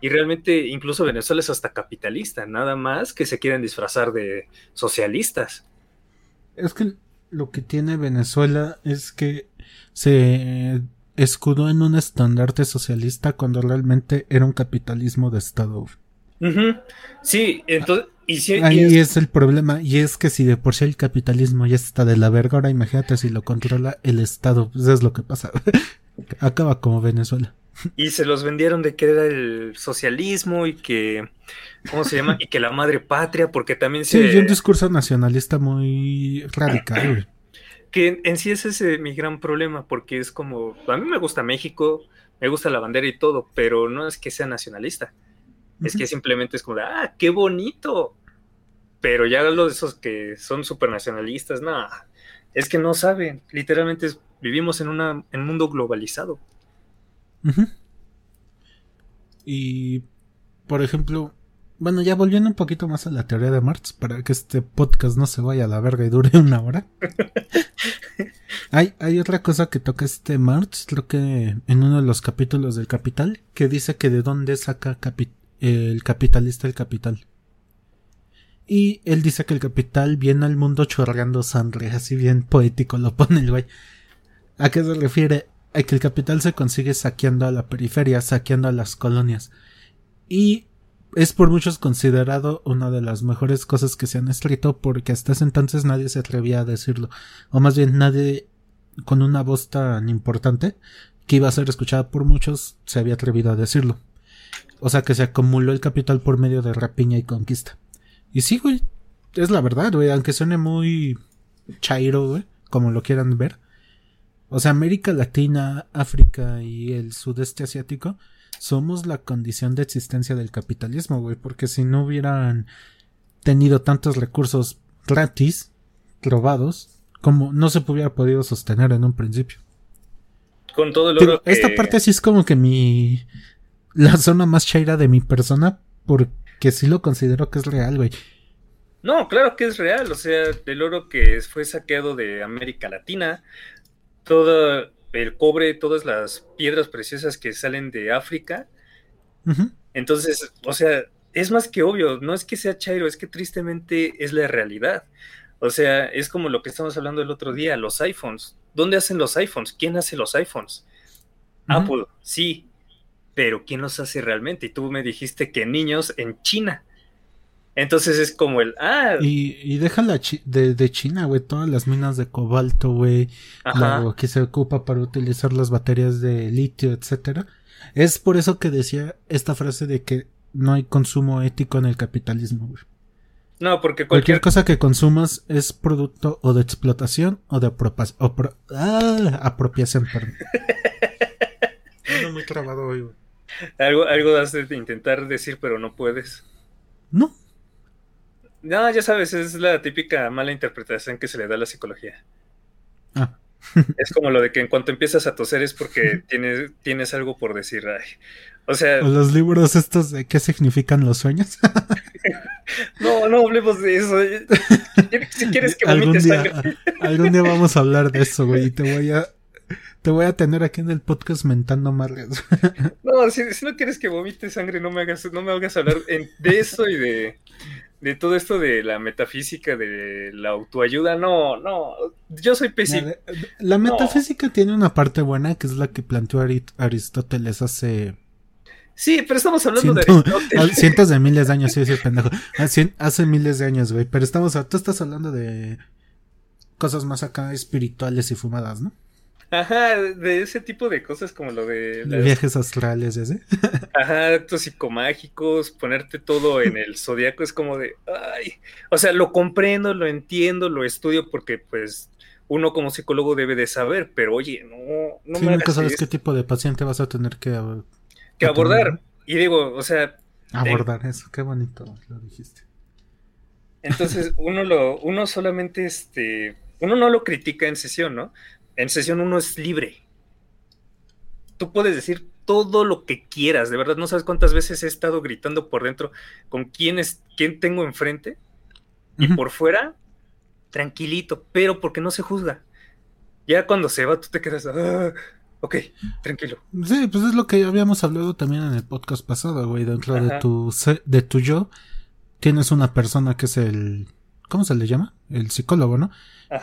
y realmente incluso Venezuela es hasta capitalista, nada más que se quieren disfrazar de socialistas. Es que lo que tiene Venezuela es que se escudó en un estandarte socialista cuando realmente era un capitalismo de Estado. Sí, entonces... Y Ahí es... el problema, y es que si de por sí el capitalismo ya está de la verga, ahora imagínate si lo controla el Estado, pues es lo que pasa. Acaba como Venezuela. Y se los vendieron de que era el socialismo y que, ¿cómo se llama? Y que la madre patria, porque también se... Sí, un discurso nacionalista muy radical que en sí ese es mi gran problema, porque es como, a mí me gusta México, me gusta la bandera y todo, pero no es que sea nacionalista, es que simplemente es como, de, ah, qué bonito, pero ya los de esos que son supernacionalistas, nada, es que no saben, literalmente vivimos en, una, en un mundo globalizado. Y, por ejemplo, bueno, ya volviendo un poquito más a la teoría de Marx, para que este podcast no se vaya a la verga y dure una hora. hay, hay otra cosa que toca este Marx, creo que en uno de los capítulos del Capital, que dice que de dónde saca el capitalista el capital. Y él dice que el capital viene al mundo chorreando sangre, así bien poético lo pone el güey. ¿A qué se refiere? A que el capital se consigue saqueando a la periferia, saqueando a las colonias. Y es por muchos considerado una de las mejores cosas que se han escrito porque hasta ese entonces nadie se atrevía a decirlo. O más bien nadie con una voz tan importante que iba a ser escuchada por muchos se había atrevido a decirlo. O sea que se acumuló el capital por medio de rapiña y conquista. Y sí, güey, es la verdad, güey, aunque suene muy chairo, güey, como lo quieran ver. O sea, América Latina, África y el sudeste asiático somos la condición de existencia del capitalismo, güey, porque si no hubieran tenido tantos recursos gratis, robados, como no se hubiera podido sostener en un principio. Con todo el oro Esta parte sí es como que mi... la zona más chaira de mi persona, porque sí lo considero que es real, güey. No, claro que es real, o sea, el oro que fue saqueado de América Latina, todo el cobre, todas las piedras preciosas que salen de África. Entonces, o sea, es más que obvio, no es que sea Chairo, es que tristemente es la realidad. O sea, es como lo que estamos hablando el otro día, los iPhones. ¿Dónde hacen los iPhones? ¿Quién hace los iPhones? Apple, sí, pero ¿quién los hace realmente? Y tú me dijiste que niños en China. Entonces es como el, ah. Y, y deja la de, de, China, güey, todas las minas de cobalto, güey, lo que se ocupa para utilizar las baterías de litio, etcétera. Es por eso que decía esta frase de que no hay consumo ético en el capitalismo, güey. No, porque cualquier... cosa que consumas es producto o de explotación o de apropiación. ah, apropiación, perdón. muy trabado hoy, güey. Algo, algo has de intentar decir, pero no puedes. No, no, ya sabes, es la típica mala interpretación que se le da a la psicología. Ah. es como lo de que en cuanto empiezas a toser es porque tienes, tienes algo por decir. O sea. los libros estos de qué significan los sueños. no, no hablemos de eso. Si quieres que algún día, algún día vamos a hablar de eso, güey. Y te voy a. Te voy a tener aquí en el podcast mentando margas. no, si, no quieres que vomite sangre, no me hagas, no me hagas hablar de eso y de de todo esto de la metafísica, de la autoayuda, no, no, yo soy pésimo. La, metafísica tiene una parte buena que es la que planteó Aristóteles hace... Sí, pero estamos hablando de Aristóteles. Cientos de miles de años, sí, sí, pendejo. Hace, miles de años, güey, pero estamos, tú estás hablando de cosas más acá espirituales y fumadas, ¿no? Ajá, de ese tipo de cosas como lo de... Viajes astrales, ese. Ajá, actos psicomágicos, ponerte todo en el zodiaco es como de... Ay, o sea, lo comprendo, lo entiendo, lo estudio porque pues uno como psicólogo debe de saber, pero oye, no... no sí, nunca sabes qué tipo de paciente vas a tener que... Que abordar. Y digo, o sea... Abordar eso, qué bonito lo dijiste. Entonces, uno lo, uno solamente este, uno no lo critica en sesión, ¿no? En sesión uno es libre. Tú puedes decir todo lo que quieras, de verdad, no sabes cuántas veces he estado gritando por dentro con quién, es, quién tengo enfrente y por fuera, tranquilito, pero porque no se juzga. Ya cuando se va, tú te quedas, ah, ok, tranquilo. Sí, pues es lo que habíamos hablado también en el podcast pasado, güey, dentro de tu, de tu yo, tienes una persona que es el, ¿cómo se le llama? El psicólogo, ¿no?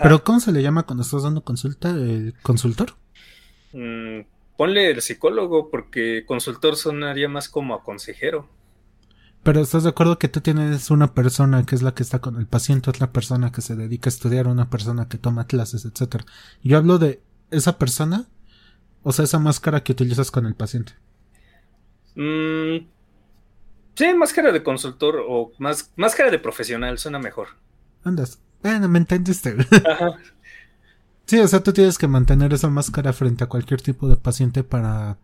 Pero ¿cómo se le llama cuando estás dando consulta? ¿El consultor? Mm, ponle el psicólogo porque consultor sonaría más como a consejero. Pero estás de acuerdo que tú tienes una persona que es la que está con el paciente, otra persona que se dedica a estudiar, una persona que toma clases, etcétera. Yo hablo de esa persona, o sea, esa máscara que utilizas con el paciente. Mm, sí, máscara de consultor o más, máscara de profesional, suena mejor. Andas. Bueno, me entendiste. Sí, o sea, tú tienes que mantener esa máscara frente a cualquier tipo de paciente para,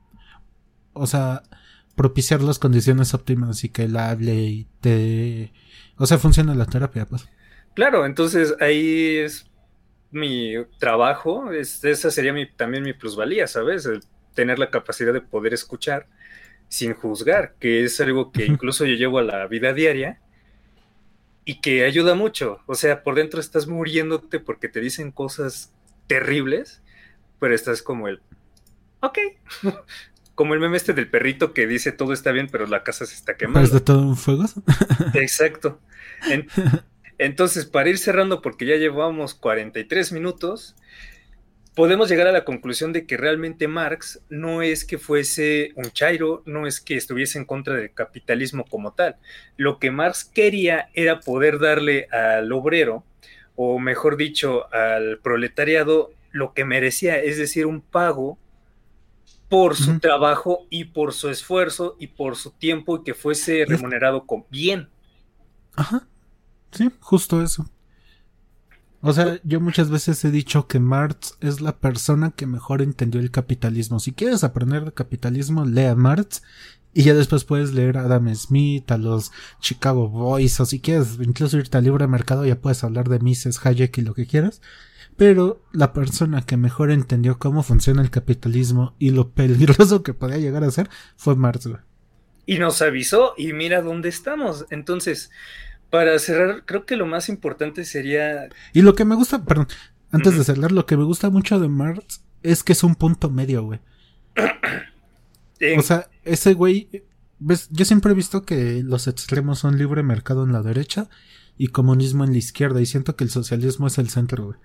o sea, propiciar las condiciones óptimas y que él hable y te, o sea, funciona la terapia, pues. Claro, entonces ahí es mi trabajo, es, esa sería mi, también mi plusvalía, ¿sabes? tener la capacidad de poder escuchar sin juzgar, que es algo que incluso yo llevo a la vida diaria y que ayuda mucho. O sea, por dentro estás muriéndote porque te dicen cosas terribles, pero estás como el, ok, como el meme este del perrito que dice todo está bien, pero la casa se está quemando. ¿Es de todo un fuego? Exacto. entonces, para ir cerrando, porque ya llevamos 43 minutos, podemos llegar a la conclusión de que realmente Marx no es que fuese un chairo, no es que estuviese en contra del capitalismo como tal. Lo que Marx quería era poder darle al obrero, o mejor dicho, al proletariado, lo que merecía, es decir, un pago por su trabajo y por su esfuerzo y por su tiempo y que fuese remunerado con bien. Ajá. Sí, justo eso. O sea, yo muchas veces he dicho que Marx es la persona que mejor entendió el capitalismo. Si quieres aprender de capitalismo, lea Marx y ya después puedes leer a Adam Smith, a los Chicago Boys, o si quieres incluso irte al libre mercado, ya puedes hablar de Mises, Hayek y lo que quieras. Pero la persona que mejor entendió cómo funciona el capitalismo y lo peligroso que podía llegar a ser fue Marx. Y nos avisó y mira dónde estamos. Entonces, para cerrar, creo que lo más importante sería. Y lo que me gusta, perdón, antes de cerrar, lo que me gusta mucho de Marx es que es un punto medio, güey. O sea, ese güey. ¿ves? Yo siempre he visto que los extremos son libre mercado en la derecha y comunismo en la izquierda. Y siento que el socialismo es el centro, güey.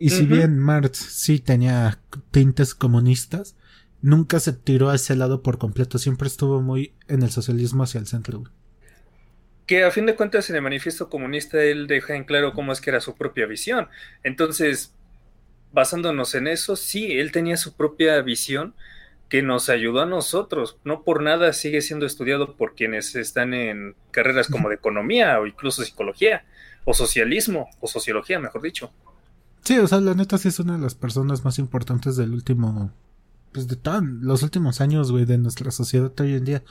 Y si bien Marx sí tenía tintes comunistas, nunca se tiró a ese lado por completo. Siempre estuvo muy en el socialismo hacia el centro, güey que a fin de cuentas en el manifiesto comunista él deja en claro cómo es que era su propia visión. Entonces, basándonos en eso, sí, él tenía su propia visión que nos ayudó a nosotros. No por nada sigue siendo estudiado por quienes están en carreras como de economía o incluso psicología o socialismo o sociología, mejor dicho. Sí, o sea, la neta sí es una de las personas más importantes del último, pues de tan, los últimos años, güey, de nuestra sociedad hoy en día.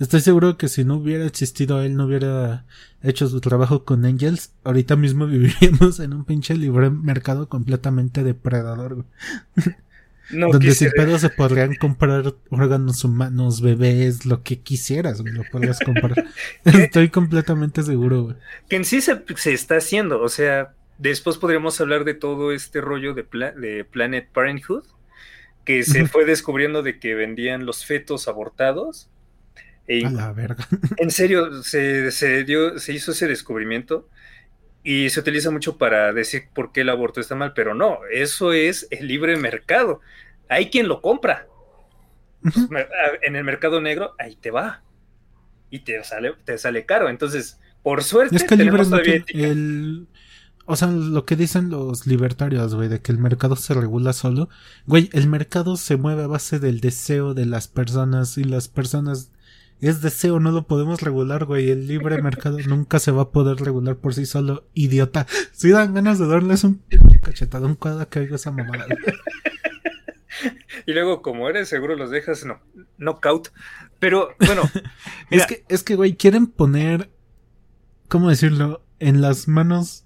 Estoy seguro que si no hubiera existido él, no hubiera hecho su trabajo con Angels, ahorita mismo viviríamos en un pinche libre mercado completamente depredador. donde sin pedo se podrían comprar órganos humanos, bebés, lo que quisieras, lo podrías comprar. Estoy completamente seguro, güey. Que en sí se, está haciendo, o sea, después podríamos hablar de todo este rollo de, de Planet Parenthood, que se fue descubriendo de que vendían los fetos abortados a la verga. En serio, se, se, dio, se hizo ese descubrimiento y se utiliza mucho para decir por qué el aborto está mal, pero no, eso es el libre mercado. Hay quien lo compra. en el mercado negro, ahí te va. Y te sale, te sale caro. Entonces, por suerte, es que el libre el, O sea, lo que dicen los libertarios, güey, de que el mercado se regula solo. Güey, el mercado se mueve a base del deseo de las personas y las personas es deseo, no lo podemos regular, güey. El libre mercado nunca se va a poder regular por sí solo, idiota. Si dan ganas de darles un cachetadón cada que oiga esa mamada. y luego, como eres, seguro los dejas no, knockout. Pero, bueno. es que, es que, güey, quieren poner. ¿Cómo decirlo? En las manos.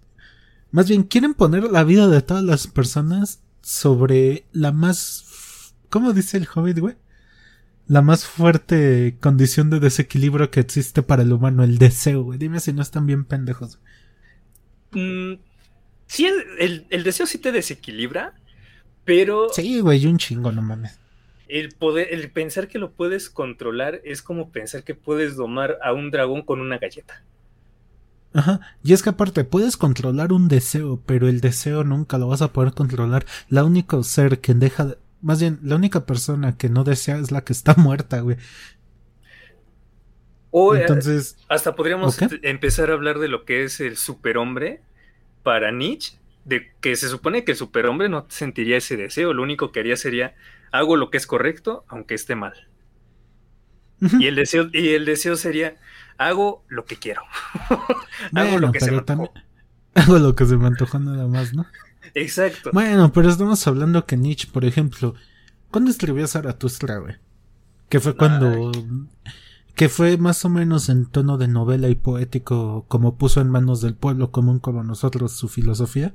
Más bien, quieren poner la vida de todas las personas sobre la más. ¿Cómo dice el hobbit, güey? La más fuerte condición de desequilibrio que existe para el humano, el deseo, güey. Dime si no están bien pendejos. Mm, sí, el, deseo sí te desequilibra, pero... Sí, güey, un chingo, no mames. El, poder, el pensar que lo puedes controlar es como pensar que puedes domar a un dragón con una galleta. Ajá, y es que aparte puedes controlar un deseo, pero el deseo nunca lo vas a poder controlar. La único ser que deja, más bien, la única persona que no desea es la que está muerta, güey. O eh, Entonces, hasta podríamos empezar a hablar de lo que es el superhombre para Nietzsche, de que se supone que el superhombre no sentiría ese deseo, lo único que haría sería hago lo que es correcto, aunque esté mal. y, el deseo, y el deseo sería hago lo que quiero. hago lo que se me Hago lo que se me antoja nada más, ¿no? Exacto. Bueno, pero estamos hablando que Nietzsche, por ejemplo, ¿cuándo escribió Zaratustra, güey? Que fue cuando... Que fue más o menos en tono de novela y poético, como puso en manos del pueblo común como nosotros su filosofía.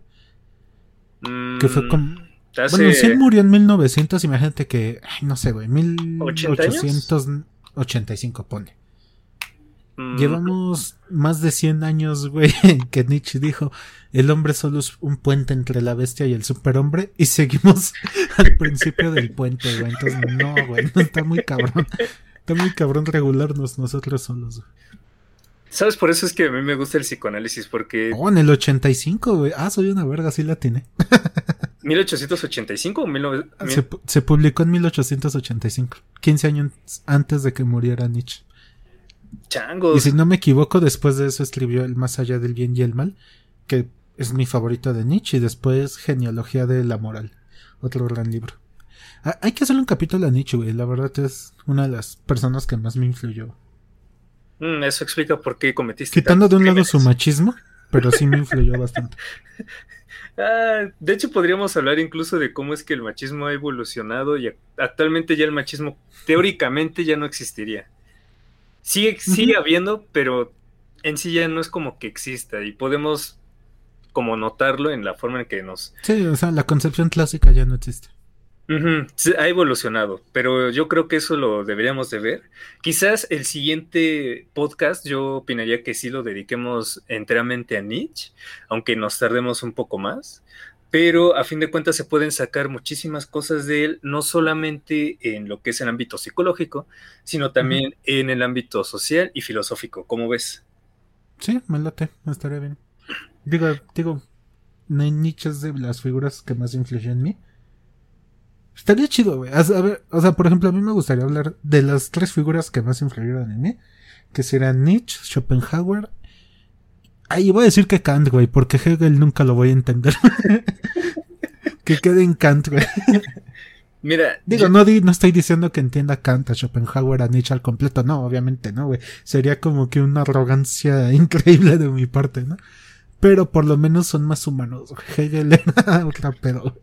que fue mm, como... Bueno, si él murió en 1900, imagínate que, no sé, güey, 1885 pone. Mm. Llevamos más de 100 años, güey, que Nietzsche dijo, el hombre solo es un puente entre la bestia y el superhombre y seguimos al principio del puente, güey. Entonces, no, güey, no está muy cabrón. Está muy cabrón regularnos nosotros solos. ¿Sabes? Por eso es que a mí me gusta el psicoanálisis, porque... Oh, en el 85, güey. Ah, soy una verga, sí la tiene. ¿1885 o 1900? Se, se publicó en 1885, 15 años antes de que muriera Nietzsche. Y si no me equivoco, después de eso escribió El más allá del bien y el mal, que es mi favorito de Nietzsche, y después Genealogía de la moral, otro gran libro. Ah, hay que hacerle un capítulo a Nietzsche, güey. La verdad es una de las personas que más me influyó. Mm, eso explica por qué cometiste. Quitando de un lado su machismo, pero sí me influyó bastante. Ah, de hecho, podríamos hablar incluso de cómo es que el machismo ha evolucionado y actualmente ya el machismo teóricamente ya no existiría. Sigue, sigue habiendo, pero en sí ya no es como que exista y podemos como notarlo en la forma en que nos... Sí, o sea, la concepción clásica ya no existe. ha evolucionado, pero yo creo que eso lo deberíamos de ver. Quizás el siguiente podcast yo opinaría que sí lo dediquemos enteramente a Nietzsche, aunque nos tardemos un poco más pero a fin de cuentas se pueden sacar muchísimas cosas de él, no solamente en lo que es el ámbito psicológico, sino también en el ámbito social y filosófico. ¿Cómo ves? Sí, me late, estaría bien. Digo, digo, Nietzsche es de las figuras que más influyen en mí. Estaría chido, güey. A ver, o sea, por ejemplo, a mí me gustaría hablar de las tres figuras que más influyeron en mí, que serían Nietzsche, Schopenhauer Ahí voy a decir que Kant, güey, porque Hegel nunca lo voy a entender. que quede en Kant, güey. Mira. Digo, no, no estoy diciendo que entienda Kant, a Schopenhauer, a Nietzsche al completo. No, obviamente no, güey. Sería como que una arrogancia increíble de mi parte, ¿no? Pero por lo menos son más humanos. Hegel era otra pedo.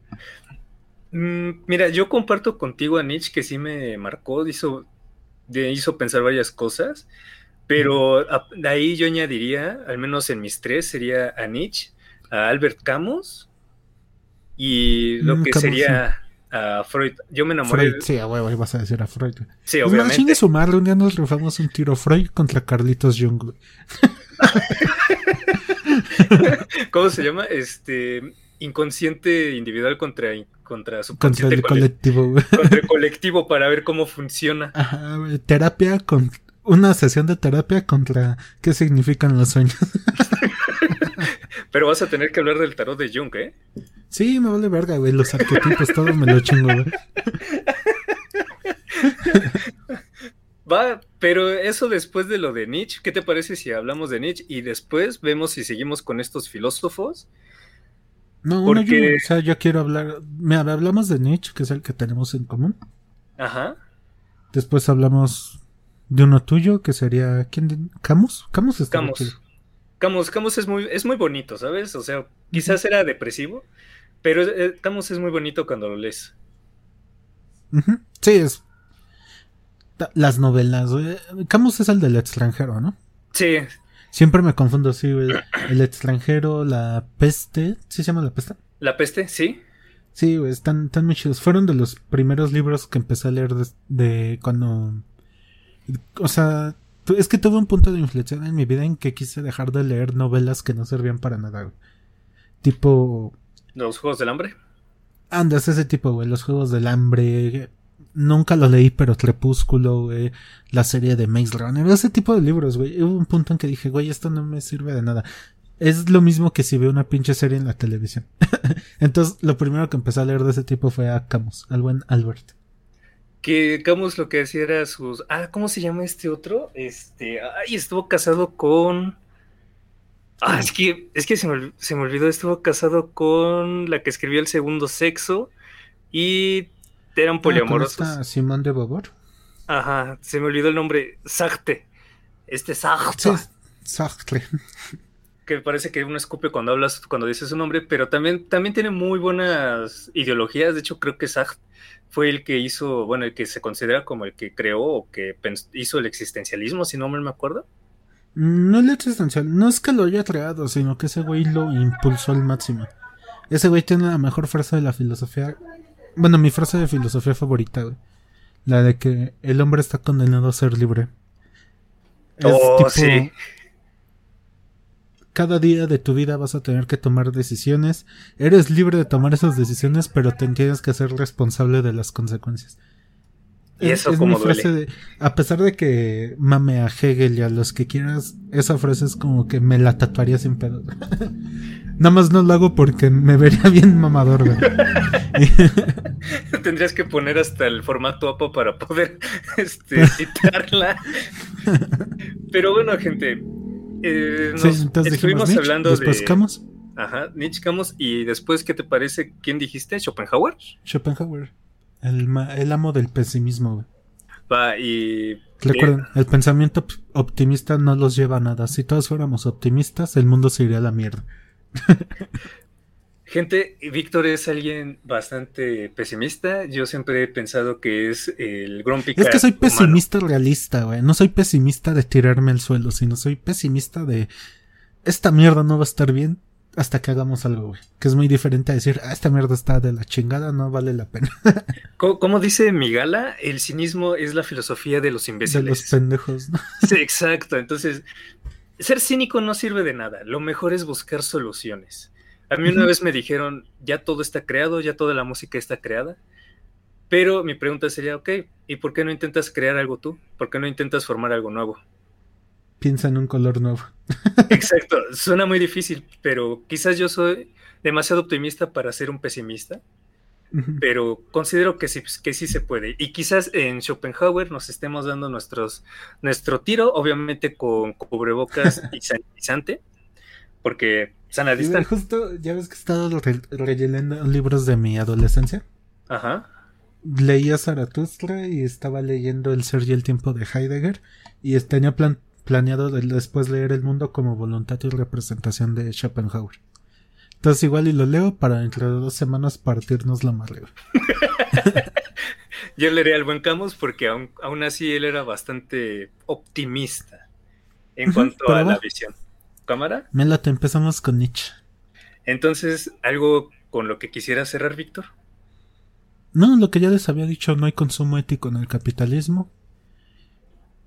Mm, mira, yo comparto contigo a Nietzsche que sí me marcó, hizo, hizo pensar varias cosas. Pero de ahí yo añadiría, al menos en mis tres, sería a Nietzsche, a Albert Camus y lo mm, que sería a Freud. Yo me enamoré. Freud, sí, a huevo, vas a decir a Freud. Sí, pues obviamente. Chingue sumarle, un día nos rifamos un tiro Freud contra Carlitos Jung. ¿Cómo se llama? Este inconsciente individual contra contra contra el colectivo, contra el colectivo para ver cómo funciona. Ajá, terapia con una sesión de terapia contra qué significan los sueños. Pero vas a tener que hablar del tarot de Jung, ¿eh? Sí, me vale verga, güey. Los arquetipos, todo me lo chingo, güey. Va, pero eso después de lo de Nietzsche, ¿qué te parece si hablamos de Nietzsche y después vemos si seguimos con estos filósofos? No, Porque... yo, o sea, yo quiero hablar. Me hablamos de Nietzsche, que es el que tenemos en común. Ajá. Después hablamos de uno tuyo, que sería. ¿Quién? ¿Camus? Camus está Camus. Camus, Camus es muy, es muy bonito, ¿sabes? O sea, quizás era depresivo, pero eh, Camus es muy bonito cuando lo lees. Sí, es las novelas. Camus es el del extranjero, ¿no? Sí. Siempre me confundo, sí, El extranjero, la peste. ¿Sí se llama la peste? La peste, sí. Sí, güey, están, están muy chidos. Fueron de los primeros libros que empecé a leer de, cuando. O sea, es que tuve un punto de inflexión en mi vida en que quise dejar de leer novelas que no servían para nada, Tipo. ¿Los Juegos del Hambre? Andas, ese tipo, güey. Los Juegos del Hambre, nunca lo leí, pero Crepúsculo, güey, la serie de Maze Runner, ese tipo de libros, güey. Hubo un punto en que dije, güey, esto no me sirve de nada. Es lo mismo que si veo una pinche serie en la televisión. Entonces, lo primero que empecé a leer de ese tipo fue a Camus, al buen Albert. Que Camus lo que decía era sus. Ah, ¿cómo se llama este otro? Este. Ay, estuvo casado con. Ah, es que, es que se me, se me olvidó, estuvo casado con la que escribió El Segundo Sexo y eran ah, poliamorosos. Simón de Bobor? Ajá, se me olvidó el nombre. Sartre. Este Sartre. Sartre. Que parece que uno escupe cuando hablas, cuando dices su nombre, pero también, también tiene muy buenas ideologías. De hecho, creo que Sartre fue el que hizo, bueno, el que se considera como el que creó o que hizo el existencialismo, si no me acuerdo. No el existencial, no es que lo haya creado, sino que ese güey lo impulsó al máximo. Ese güey tiene la mejor frase de la filosofía bueno, mi frase de filosofía favorita, güey. La de que el hombre está condenado a ser libre. oh, sí. Cada día de tu vida vas a tener que tomar decisiones. Eres libre de tomar esas decisiones, pero te tienes que ser responsable de las consecuencias. Y eso es, como frase de, a pesar de que mame a Hegel y a los que quieras, esa frase es como que me la tatuaría sin pedo. Nada más no lo hago porque me vería bien mamador. Tendrías que poner hasta el formato APA para poder este, citarla. Pero bueno, gente. Eh, estuvimos hablando después de. Camus. Ajá, Nietzsche Camus. Y después, ¿qué te parece? ¿Quién dijiste? ¿Schopenhauer? Schopenhauer. El, el amo del pesimismo, güey. Va, y. Recuerden, el pensamiento optimista no los lleva a nada. Si todos fuéramos optimistas, el mundo se iría a la mierda. Gente, Víctor es alguien bastante pesimista. Yo siempre he pensado que es el Grumpy Es que soy pesimista realista, güey. No soy pesimista de tirarme al suelo, sino soy pesimista de esta mierda no va a estar bien hasta que hagamos algo, güey. Que es muy diferente a decir, ah, esta mierda está de la chingada, no vale la pena. como, dice Migala, el cinismo es la filosofía de los imbéciles. De los pendejos, ¿no? Sí, exacto. Entonces, ser cínico no sirve de nada. Lo mejor es buscar soluciones. A mí una vez me dijeron, ya todo está creado, ya toda la música está creada. Pero mi pregunta sería, ok, ¿y por qué no intentas crear algo tú? ¿Por qué no intentas formar algo nuevo? Piensa en un color nuevo. Exacto, suena muy difícil, pero quizás yo soy demasiado optimista para ser un pesimista pero considero que sí, que sí se puede. Y quizás en Schopenhauer nos estemos dando nuestros, nuestro tiro, obviamente con cubrebocas y sanitizante, porque sana distancia. Justo, ya ves que he estado rellenando libros de mi adolescencia. Ajá. Leía Zaratustra y estaba leyendo El ser y el tiempo de Heidegger y tenía planeado después leer El mundo como voluntad y representación de Schopenhauer. Entonces igual y lo leo para dentro de dos semanas partirnos la madre. Yo leeré al buen Camus porque aún, aún, así él era bastante optimista en cuanto a la visión. ¿Cámara? Me late, empezamos con Nietzsche. Entonces, ¿algo con lo que quisiera cerrar, Víctor? No, lo que ya les había dicho, no hay consumo ético en el capitalismo.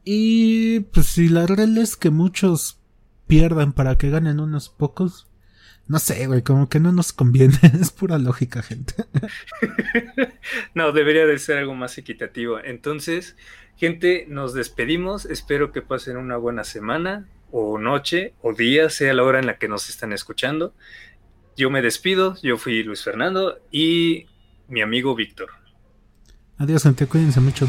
Y pues si la regla es que muchos pierdan para que ganen unos pocos, No sé, güey, como que no nos conviene. Es pura lógica, gente. no, debería de ser algo más equitativo. Entonces, gente, nos despedimos. Espero que pasen una buena semana, o noche, o día, sea la hora en la que nos están escuchando. Yo me despido. Yo fui Luis Fernando y mi amigo Víctor. Adiós, gente. Cuídense mucho.